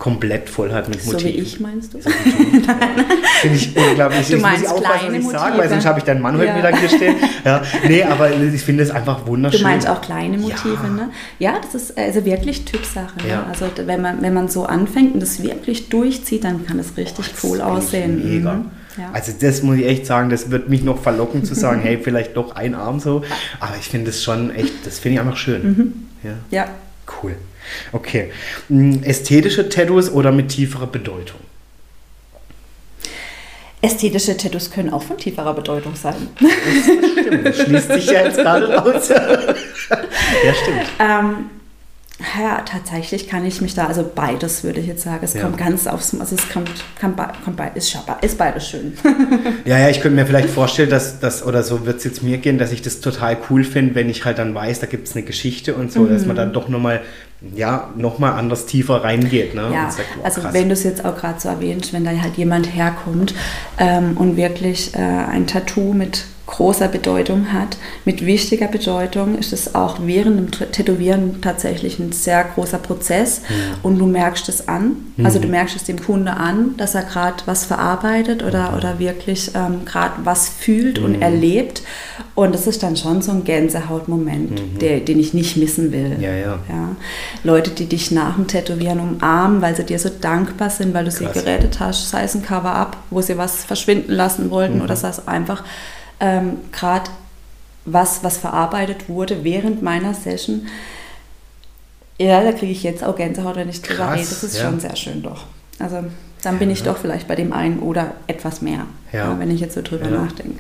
komplett voll hat mit Motiven. So wie ich, meinst du? So Finde ich unglaublich. Du ich meinst muss ich aufpassen, was ich sage, weil sonst habe ich deinen Mann heute Ja. wieder hier stehen. Ja, nee, aber ich finde es einfach wunderschön. Du meinst auch kleine Motive, Ja. ne? Ja, das ist also wirklich Typsache. Ja. Ne? Also wenn man, wenn man so anfängt und das wirklich durchzieht, dann kann es richtig Das cool aussehen. Mega. Mhm. Ja. Also das muss ich echt sagen, das wird mich noch verlocken zu sagen, hey, vielleicht doch ein Arm so. Aber ich finde es schon echt, das finde ich einfach schön. Mhm. Ja, ja. cool. Okay. Mm, Ästhetische Tattoos oder mit tieferer Bedeutung? Ästhetische Tattoos können auch von tieferer Bedeutung sein. Stimmt, das schließt sich ja jetzt gerade raus. ja, stimmt. Ähm, ja, tatsächlich kann ich mich da, also beides würde ich jetzt sagen. Es Ja. kommt ganz aufs, also es kommt, kann, kommt be- ist, ist beides schön. Ja, ja, ich könnte mir vielleicht vorstellen, dass das, oder so wird es jetzt mir gehen, dass ich das total cool finde, wenn ich halt dann weiß, da gibt es eine Geschichte und so, dass man dann doch nochmal, ja, nochmal anders tiefer reingeht. Ne? Ja, sagt, boah, also wenn du es jetzt auch gerade so erwähnst, wenn da halt jemand herkommt ähm, und wirklich äh, ein Tattoo mit großer Bedeutung hat, mit wichtiger Bedeutung, ist es auch während dem Tä- Tätowieren tatsächlich ein sehr großer Prozess und du merkst es an, also Mhm. du merkst es dem Kunde an, dass er gerade was verarbeitet Mhm. oder, oder wirklich ähm, gerade was fühlt und erlebt und das ist dann schon so ein Gänsehautmoment, der, den ich nicht missen will. Mhm. Ja, ja. Ja. Leute, die dich nach dem Tätowieren umarmen, weil sie dir so dankbar sind, weil du sie Krass. gerettet hast, sei es ein Cover-up, wo sie was verschwinden lassen wollten Mhm. oder sei es einfach ähm, gerade was, was verarbeitet wurde während meiner Session. Ja, da kriege ich jetzt auch Gänsehaut, wenn ich drüber Krass, rede. Das ist ja. schon sehr schön doch. Also dann bin ich doch vielleicht bei dem einen oder etwas mehr, Ja. wenn ich jetzt so drüber Ja. nachdenke.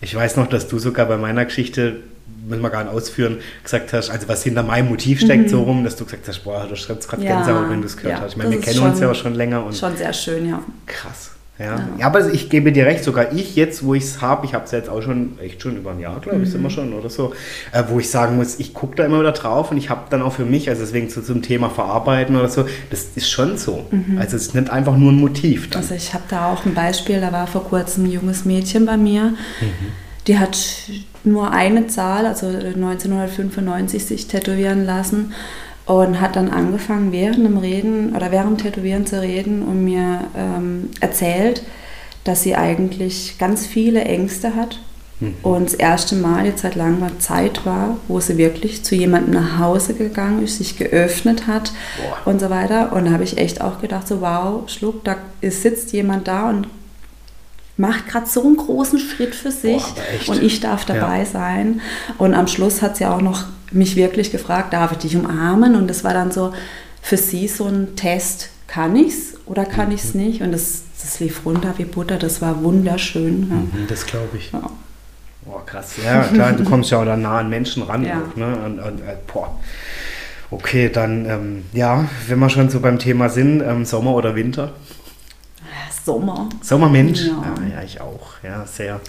Ich weiß noch, dass du sogar bei meiner Geschichte, müssen wir gar nicht ausführen, gesagt hast, also was hinter meinem Motiv steckt, so rum, dass du gesagt hast, boah, du schreibst gerade Mhm. Ja, Gänsehaut, wenn du es gehört ja, hast. Ich meine, wir kennen uns schon- ja auch schon länger und Schon sehr schön, ja. krass. Ja. ja. Ja. aber ich gebe dir recht, sogar ich jetzt, wo ich es habe, ich habe es jetzt auch schon, echt schon über ein Jahr, glaube ich, sind Mhm. wir schon oder so, äh, wo ich sagen muss, ich gucke da immer wieder drauf und ich habe dann auch für mich, also deswegen so zum Thema Verarbeiten oder so, das ist schon so. Also es ist nicht einfach nur ein Motiv dann. Mhm. Also ich habe da auch ein Beispiel, da war vor kurzem ein junges Mädchen bei mir, die hat nur eine Zahl, also 1995 sich tätowieren lassen und hat dann angefangen während dem Reden oder während Tätowieren zu reden und mir ähm, erzählt, dass sie eigentlich ganz viele Ängste hat und das erste Mal jetzt seit langer Zeit war, wo sie wirklich zu jemandem nach Hause gegangen ist, sich geöffnet hat Boah. und so weiter. Und da habe ich echt auch gedacht, so wow, Schluck, da ist, sitzt jemand da und macht gerade so einen großen Schritt für sich Boah, und ich darf dabei Ja. sein. Und am Schluss hat sie auch noch mich wirklich gefragt, darf ich dich umarmen? Und das war dann so für sie so ein Test, kann ich's oder kann Mhm. ich's nicht? Und das, das lief runter wie Butter, das war wunderschön. Ja. Mhm, Das glaube ich. Ja. Boah, krass. Ja, klar, du kommst ja auch da nah an Menschen ran. Ja. Auch, ne? und, und, äh, boah. Okay, dann, ähm, ja, wenn wir schon so beim Thema sind, ähm, Sommer oder Winter? Sommer. Sommermensch? Ja. Ja, ja, ich auch. Ja, sehr.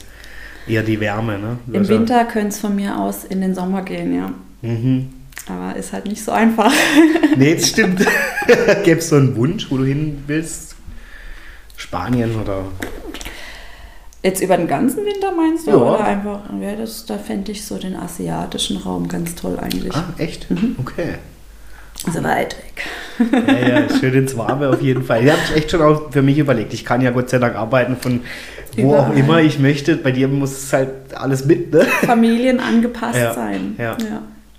Eher die Wärme, ne? Im Winter könnte es von mir aus in den Sommer gehen, ja. Mhm. Aber ist halt nicht so einfach. Nee, das stimmt. Gäbe es so einen Wunsch, wo du hin willst? Spanien oder. Jetzt über den ganzen Winter meinst du? Ja. Oder einfach, ja, das, da fände ich so den asiatischen Raum ganz toll eigentlich. Ah, echt? Mhm. Okay. So weit weg. Ja, ja, schön ins Warme auf jeden Fall. Ich habe echt schon auch für mich überlegt. Ich kann ja Gott sei Dank arbeiten von wo auch Überall. immer ich möchte. Bei dir muss es halt alles mit, ne? Familien angepasst Ja, sein. ja.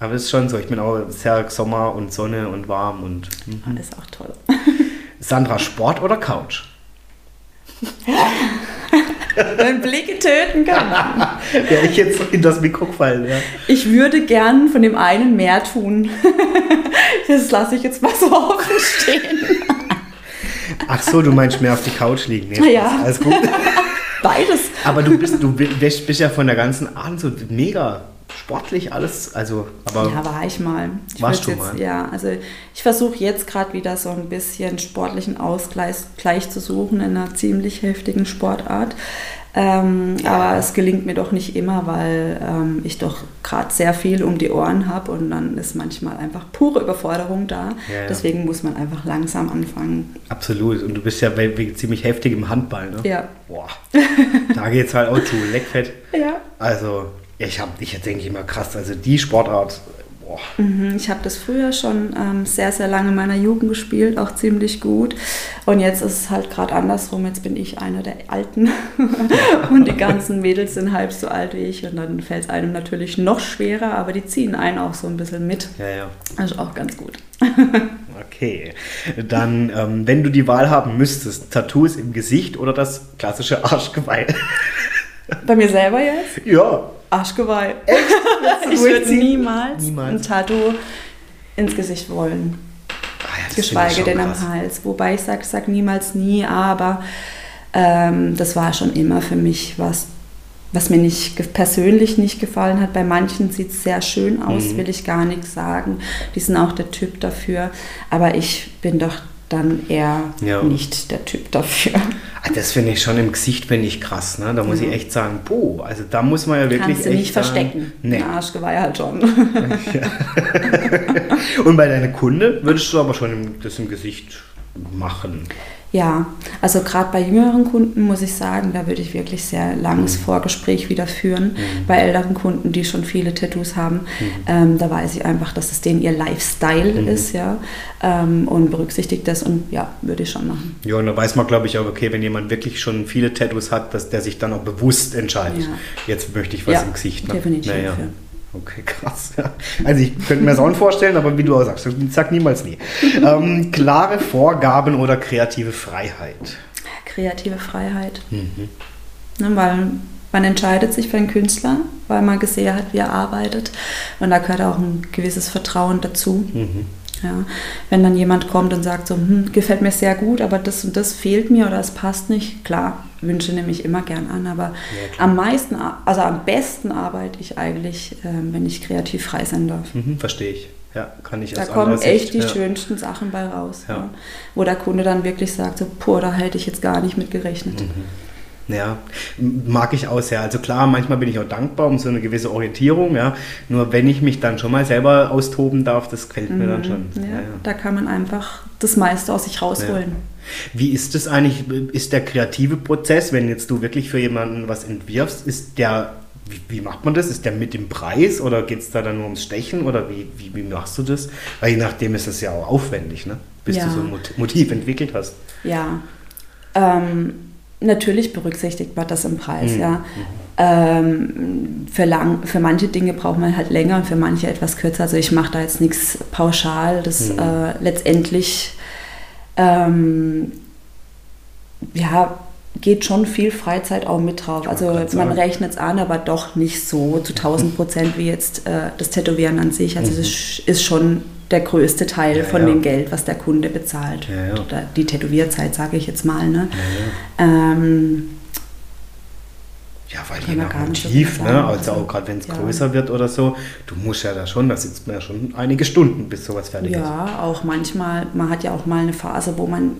Aber es ist schon so. Ich bin auch sehr Sommer und Sonne und warm und. Mhm. Ist auch toll. Sandra, Sport oder Couch? Wenn Blicke töten können. Wäre ich jetzt in das Mikro gefallen, ja. Ich würde gern von dem einen mehr tun. Das lasse ich jetzt mal so offen stehen. Ach so, du meinst mehr auf die Couch liegen. Nee, Ja. Alles gut. Beides. Aber du bist, du bist ja von der ganzen Art so mega sportlich alles. Also, aber Ja, war ich mal. Ich Warst du jetzt, mal? Ja, also ich versuche jetzt gerade wieder so ein bisschen sportlichen Ausgleich gleich zu suchen in einer ziemlich heftigen Sportart. Ähm, Aber es gelingt mir doch nicht immer, weil ähm, ich doch gerade sehr viel um die Ohren habe und dann ist manchmal einfach pure Überforderung da. Ja, ja. Deswegen muss man einfach langsam anfangen. absolut. Und du bist ja we- we- ziemlich heftig im Handball, ne? Ja. Boah, da geht's halt auch zu. Leckfett. Ja. Also, ich habe, ich denke immer krass, also die Sportart, Boah. Mhm, ich habe das früher schon ähm, sehr, sehr lange in meiner Jugend gespielt, auch ziemlich gut. Und jetzt ist es halt gerade andersrum. Jetzt bin ich einer der Alten und die ganzen Mädels sind halb so alt wie ich. Und dann fällt es einem natürlich noch schwerer, aber die ziehen einen auch so ein bisschen mit. Ja, ja. Also auch ganz gut. Okay. Dann, ähm, wenn du die Wahl haben müsstest, Tattoos im Gesicht oder das klassische Arschgeweih? Bei mir selber jetzt? ja. Arschgeweih. Echt? Ich würde niemals, Niemals. ein Tattoo ins Gesicht wollen. Ah ja, geschweige denn schon am krass. Hals. Wobei ich sage sag niemals nie, aber ähm, das war schon immer für mich was, was mir nicht persönlich nicht gefallen hat. Bei manchen sieht es sehr schön aus, Mhm. will ich gar nichts sagen. Die sind auch der Typ dafür. Aber ich bin doch dann eher Ja. nicht der Typ dafür. Ah, Das finde ich schon im Gesicht, finde ich krass. Ne? Da muss ich echt sagen, boah, also da muss man ja wirklich Kannst du echt nicht sagen, verstecken. Nee. Ein Arschgeweih halt schon. Und bei deiner Kunde würdest du aber schon das im Gesicht machen. Ja, also gerade bei jüngeren Kunden muss ich sagen, da würde ich wirklich sehr langes Vorgespräch wieder führen. Bei älteren Kunden, die schon viele Tattoos haben, ähm, da weiß ich einfach, dass es denen ihr Lifestyle ist, ja, ähm, und berücksichtigt das und ja, würde ich schon machen. Ja, und da weiß man, glaube ich, auch, okay, wenn jemand wirklich schon viele Tattoos hat, dass der sich dann auch bewusst entscheidet. Ja. Jetzt möchte ich was Ja, im Gesicht. Ne? definitiv, Naja. ja. Okay, krass. Ja. Also ich könnte mir das auch nicht vorstellen, aber wie du auch sagst, sag niemals nie. ähm, klare Vorgaben oder kreative Freiheit. Kreative Freiheit. Mhm. Ne, weil man entscheidet sich für einen Künstler, weil man gesehen hat, wie er arbeitet. Und da gehört auch ein gewisses Vertrauen dazu. Mhm. Ja, wenn dann jemand kommt und sagt so, hm, gefällt mir sehr gut, aber das und das fehlt mir oder es passt nicht, klar, Wünsche nehme ich immer gern an, aber klar. am meisten, also am besten arbeite ich eigentlich, ähm, wenn ich kreativ frei sein darf. Mhm, verstehe ich. Ja, kann ich Da kommen echt Sicht, die ja. schönsten Sachen bei raus, Ja. ja. wo der Kunde dann wirklich sagt, so, puh, da hätte ich jetzt gar nicht mit gerechnet. Mhm. Ja, mag ich auch sehr. Also klar, manchmal bin ich auch dankbar um so eine gewisse Orientierung, ja. Nur wenn ich mich dann schon mal selber austoben darf, das gefällt mir dann schon. Mhm. Ja, Ja, ja. Da kann man einfach das meiste aus sich rausholen. Wie ist es eigentlich, ist der kreative Prozess, wenn jetzt du wirklich für jemanden was entwirfst, ist der, wie, wie macht man das? Ist der mit im Preis oder geht es da dann nur ums Stechen oder wie, wie, wie machst du das? Weil je nachdem ist es ja auch aufwendig, ne? bis Ja. du so ein Mot- Motiv entwickelt hast. Ja, ähm, natürlich berücksichtigt man das im Preis, Mhm. ja. Ähm, für, lang, für manche Dinge braucht man halt länger und für manche etwas kürzer. Also ich mache da jetzt nichts pauschal. Das Mhm. äh, letztendlich ähm, ja, geht schon viel Freizeit auch mit drauf. Also man sagen. rechnet es an, aber doch nicht so zu 1000 Prozent wie jetzt äh, das Tätowieren an sich. Also das ist schon der größte Teil. Ja, von ja. dem Geld, was der Kunde bezahlt. Ja, ja. Die Tätowierzeit, sage ich jetzt mal. Ne? Ja, ja. Ähm, Ja, weil je nach so Motiv, ne? also auch gerade wenn es ja. größer wird oder so, du musst ja da schon, da sitzt man ja schon einige Stunden, bis sowas fertig ist. ja, auch manchmal, man hat ja auch mal eine Phase, wo man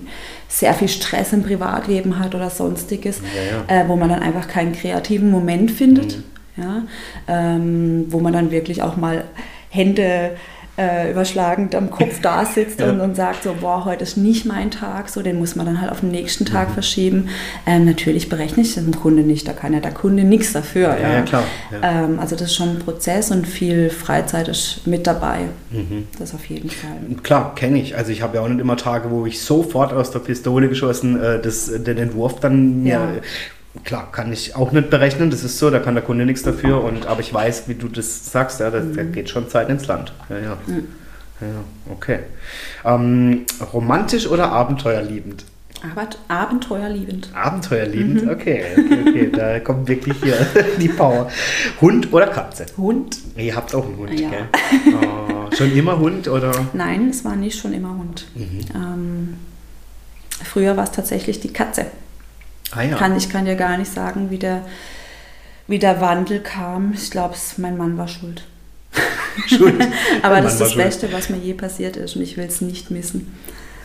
sehr viel Stress im Privatleben hat oder sonstiges, Ja, Äh, wo man dann einfach keinen kreativen Moment findet, Mhm. ja? ähm, wo man dann wirklich auch mal Hände äh, überschlagend am Kopf da sitzt Ja. und, und sagt so, boah, heute ist nicht mein Tag, so, den muss man dann halt auf den nächsten Mhm. Tag verschieben. Ähm, natürlich berechne ich das dem Kunde nicht, da kann ja der Kunde nichts dafür. Ja, ja, klar. Ähm, also das ist schon ein Prozess und viel Freizeit ist mit dabei. Mhm. Das auf jeden Fall. Klar, kenne ich. Also ich habe ja auch nicht immer Tage, wo ich sofort aus der Pistole geschossen äh, das, den Entwurf dann mir. Klar, kann ich auch nicht berechnen, das ist so, da kann der Kunde nichts dafür. Und, aber ich weiß, wie du das sagst, ja, da da Mhm. geht schon Zeit ins Land. Ja, ja. ja ja, okay. Ähm, romantisch oder abenteuerliebend? Aber abenteuerliebend. Abenteuerliebend, Mhm. okay, okay, okay. Da kommt wirklich hier die Power. Hund oder Katze? Hund? Ihr habt auch einen Hund, Ja. gell? Oh, schon immer Hund oder? Nein, es war nicht schon immer Hund. Mhm. Ähm, früher war es tatsächlich die Katze. Ah ja. Kann, ich kann dir gar nicht sagen, wie der, wie der Wandel kam. Ich glaube, mein Mann war schuld. Schuld. Aber das ist das. Beste, was mir je passiert ist und ich will es nicht missen.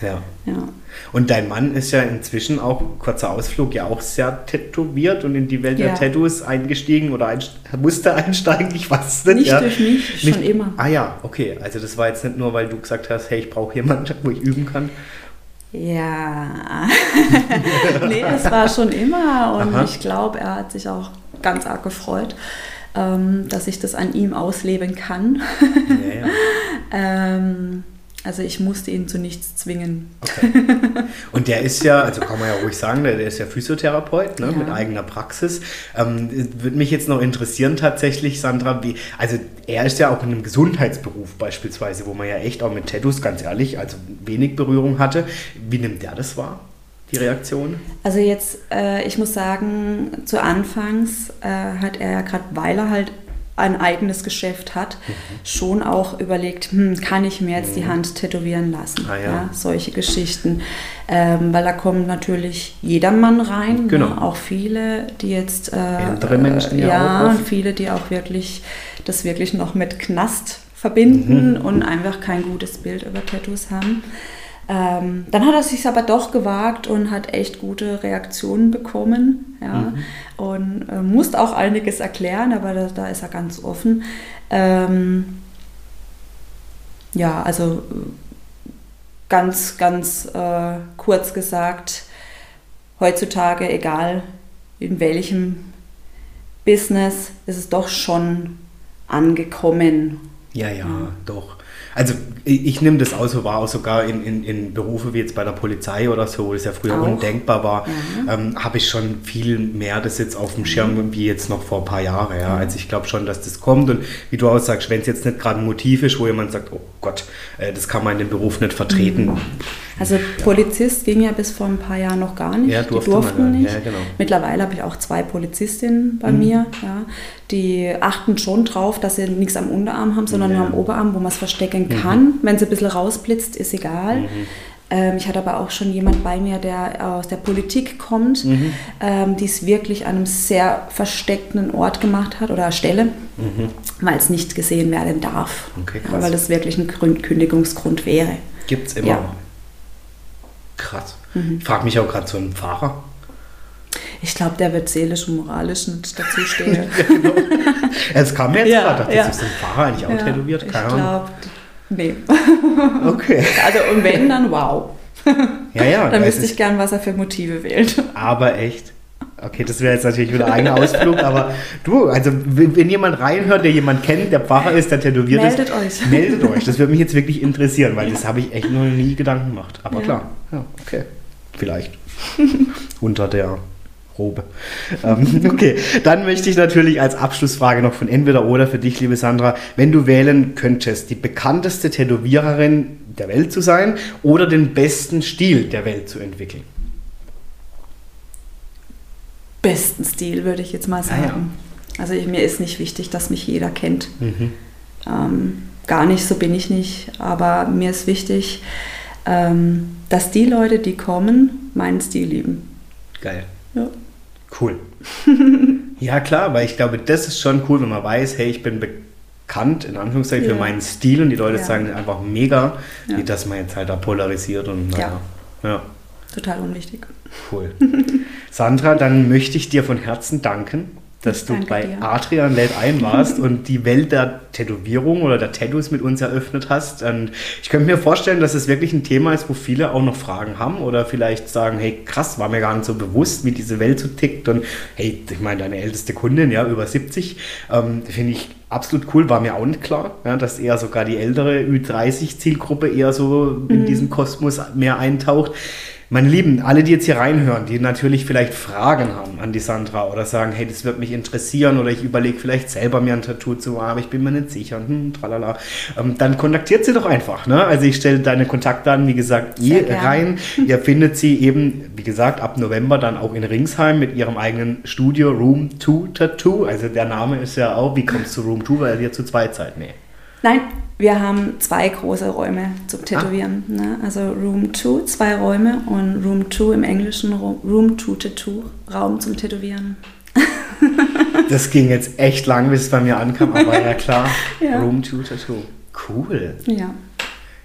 Ja. Ja. Und dein Mann ist ja inzwischen auch, kurzer Ausflug, ja auch sehr tätowiert und in die Welt der Ja. Tattoos eingestiegen oder einst musste einsteigen, ich weiß es nicht. Nicht ja. durch mich, schon immer. Ah ja, okay. Also das war jetzt nicht nur, weil du gesagt hast, hey, ich brauche jemanden, wo ich üben kann. Ja, nee, es war schon immer und Aha. ich glaube, er hat sich auch ganz arg gefreut, ähm, dass ich das an ihm ausleben kann. Ja, ja. ähm, also ich musste ihn zu nichts zwingen. Okay. Und der ist ja, also kann man ja ruhig sagen, der, ist ja Physiotherapeut ne, ja. mit eigener Praxis. Ähm, Würde mich jetzt noch interessieren tatsächlich, Sandra, wie, also er ist ja auch in einem Gesundheitsberuf beispielsweise, wo man ja echt auch mit Tattoos, ganz ehrlich, also wenig Berührung hatte. Wie nimmt der das wahr? die Reaktion? Also jetzt, äh, ich muss sagen, zu Anfangs äh, hat er gerade, weil er halt ein eigenes Geschäft hat, mhm. schon auch überlegt, hm, kann ich mir jetzt die mhm. Hand tätowieren lassen? Ah, ja. ja. solche Geschichten. Ähm, weil da kommt natürlich jedermann rein, genau. ne? auch viele, die jetzt... Äh, Ältere Menschen ja, ja und viele, die auch wirklich das wirklich noch mit Knast verbinden mhm. und einfach kein gutes Bild über Tattoos haben. Ähm, dann hat er sich aber doch gewagt und hat echt gute Reaktionen bekommen. Ja? Mhm. Und äh, musste auch einiges erklären, aber da, da ist er ganz offen. Ähm, ja, also ganz, ganz äh, kurz gesagt, heutzutage, egal in welchem Business, ist es doch schon angekommen. Ja, ja, ja. doch. Also ich, ich nehme das auch so wahr, auch sogar in, in, in Berufe wie jetzt bei der Polizei oder so, wo das ja früher auch. undenkbar war, mhm. ähm, habe ich schon viel mehr das jetzt auf dem Schirm mhm. wie jetzt noch vor ein paar Jahren. Ja. Also ich glaube schon, dass das kommt und wie du auch sagst, wenn es jetzt nicht gerade ein Motiv ist, wo jemand sagt, oh Gott, äh, das kann man in dem Beruf nicht vertreten. Mhm. Also Polizist ging ja bis vor ein paar Jahren noch gar nicht. Ja, durfte die durften nicht. Ja, genau. Mittlerweile habe ich auch zwei Polizistinnen bei mhm. mir, ja, die achten schon drauf, dass sie nichts am Unterarm haben, sondern ja. nur am Oberarm, wo man es verstecken mhm. kann. Wenn sie ein bisschen rausblitzt, ist egal. Mhm. Ähm, ich hatte aber auch schon jemand bei mir, der aus der Politik kommt, mhm. ähm, die es wirklich an einem sehr versteckten Ort gemacht hat oder Stelle, mhm. weil es nicht gesehen werden darf. Okay, weil das wirklich ein Kündigungsgrund wäre. Gibt es immer. Ja. Krass. Mhm. Ich frage mich auch gerade so einen Fahrer. Ich glaube, der wird seelisch und moralisch nicht dazu stehen. ja, genau. Es kam mir jetzt ja, gerade, ja. ist ein Fahrer eigentlich auch ja, tätowiert? Keine ich glaube, nee. okay. Also und wenn, dann wow. Ja, ja. dann wüsste ich gern, was er für Motive wählt. Aber echt. Okay, das wäre jetzt natürlich wieder ein Ausflug, aber du, also wenn jemand reinhört, der jemand kennt, der Pfarrer ist, der tätowiert meldet ist, euch. meldet euch. Das würde mich jetzt wirklich interessieren, weil ja. das habe ich echt noch nie Gedanken gemacht. Aber ja. klar, ja, okay, vielleicht unter der Robe. Ähm, okay, dann möchte ich natürlich als Abschlussfrage noch von entweder oder für dich, liebe Sandra, wenn du wählen könntest, die bekannteste Tätowiererin der Welt zu sein oder den besten Stil der Welt zu entwickeln besten Stil, würde ich jetzt mal sagen. Ah, ja. Also ich, mir ist nicht wichtig, dass mich jeder kennt. Mhm. Ähm, gar nicht, so bin ich nicht. Aber mir ist wichtig, ähm, dass die Leute, die kommen, meinen Stil lieben. Geil. Ja. Cool. ja, klar, weil ich glaube, das ist schon cool, wenn man weiß, hey, ich bin bekannt, in Anführungszeichen, ja. für meinen Stil und die Leute ja. sagen einfach mega, ja. wie das man jetzt halt da polarisiert und naja. ja. Total unwichtig. Cool. Sandra, dann möchte ich dir von Herzen danken, dass du bei dir. Adrian Led ein warst und die Welt der Tätowierung oder der Tattoos mit uns eröffnet hast. Und ich könnte mir vorstellen, dass es wirklich ein Thema ist, wo viele auch noch Fragen haben oder vielleicht sagen, hey, krass, war mir gar nicht so bewusst, wie diese Welt so tickt. Und hey, ich meine, deine älteste Kundin, ja, über 70, ähm, finde ich absolut cool, war mir auch nicht klar, ja, dass eher sogar die ältere Ü30-Zielgruppe eher so in mhm. diesen Kosmos mehr eintaucht. Meine Lieben, alle, die jetzt hier reinhören, die natürlich vielleicht Fragen haben an die Sandra oder sagen, hey, das wird mich interessieren oder ich überlege vielleicht selber mir ein Tattoo zu machen, aber ich bin mir nicht sicher, hm, tralala, ähm, dann kontaktiert sie doch einfach. Ne? Also ich stelle deine Kontaktdaten, wie gesagt, eh rein. Ihr findet sie eben, wie gesagt, ab November dann auch in Ringsheim mit ihrem eigenen Studio Room 2 Tattoo. Also der Name ist ja auch, wie kommst du Room 2, weil ihr zu zweit seid? Nee. Nein, wir haben zwei große Räume zum Tätowieren. Ah. Ne? Also Room 2, zwei Räume und Room 2 im Englischen, Room 2 Tattoo, Raum zum Tätowieren. das ging jetzt echt lang, bis es bei mir ankam, aber ja klar, ja. Room 2 Tattoo. Cool. Ja.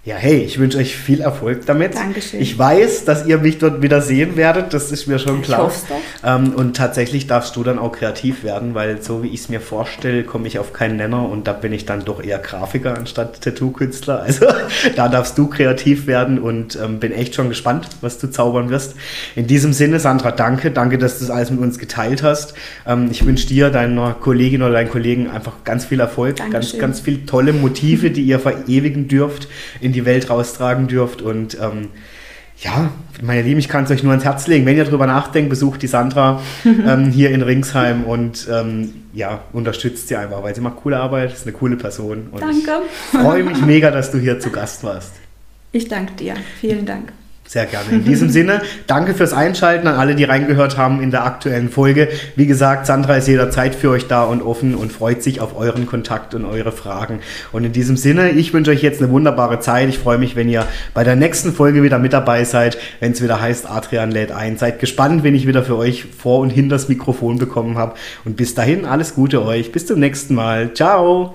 Ja, hey, ich wünsche euch viel Erfolg damit. Dankeschön. Ich weiß, dass ihr mich dort wieder sehen werdet, das ist mir schon klar. Ich. Ähm, und tatsächlich darfst du dann auch kreativ werden, weil so wie ich es mir vorstelle, komme ich auf keinen Nenner und da bin ich dann doch eher Grafiker anstatt Tattoo-Künstler. Also da darfst du kreativ werden und ähm, bin echt schon gespannt, was du zaubern wirst. In diesem Sinne, Sandra, danke. Danke, dass du das alles mit uns geteilt hast. Ähm, ich wünsche dir, deiner Kollegin oder deinen Kollegen einfach ganz viel Erfolg, ganz, Dankeschön. ganz viel tolle Motive, die ihr verewigen dürft, in die Welt raustragen dürft und ähm, ja, meine Lieben, ich kann es euch nur ans Herz legen. Wenn ihr drüber nachdenkt, besucht die Sandra ähm, hier in Ringsheim und ähm, ja, unterstützt sie einfach, weil sie macht coole Arbeit, ist eine coole Person. Und Danke. Ich freue mich mega, dass du hier zu Gast warst. Ich danke dir. Vielen Dank. Sehr gerne. In diesem Sinne, danke fürs Einschalten an alle, die reingehört haben in der aktuellen Folge. Wie gesagt, Sandra ist jederzeit für euch da und offen und freut sich auf euren Kontakt und eure Fragen. Und in diesem Sinne, ich wünsche euch jetzt eine wunderbare Zeit. Ich freue mich, wenn ihr bei der nächsten Folge wieder mit dabei seid, wenn es wieder heißt, Adrian lädt ein. Seid gespannt, wenn ich wieder für euch vor und hinter das Mikrofon bekommen habe. Und bis dahin, alles Gute euch. Bis zum nächsten Mal. Ciao.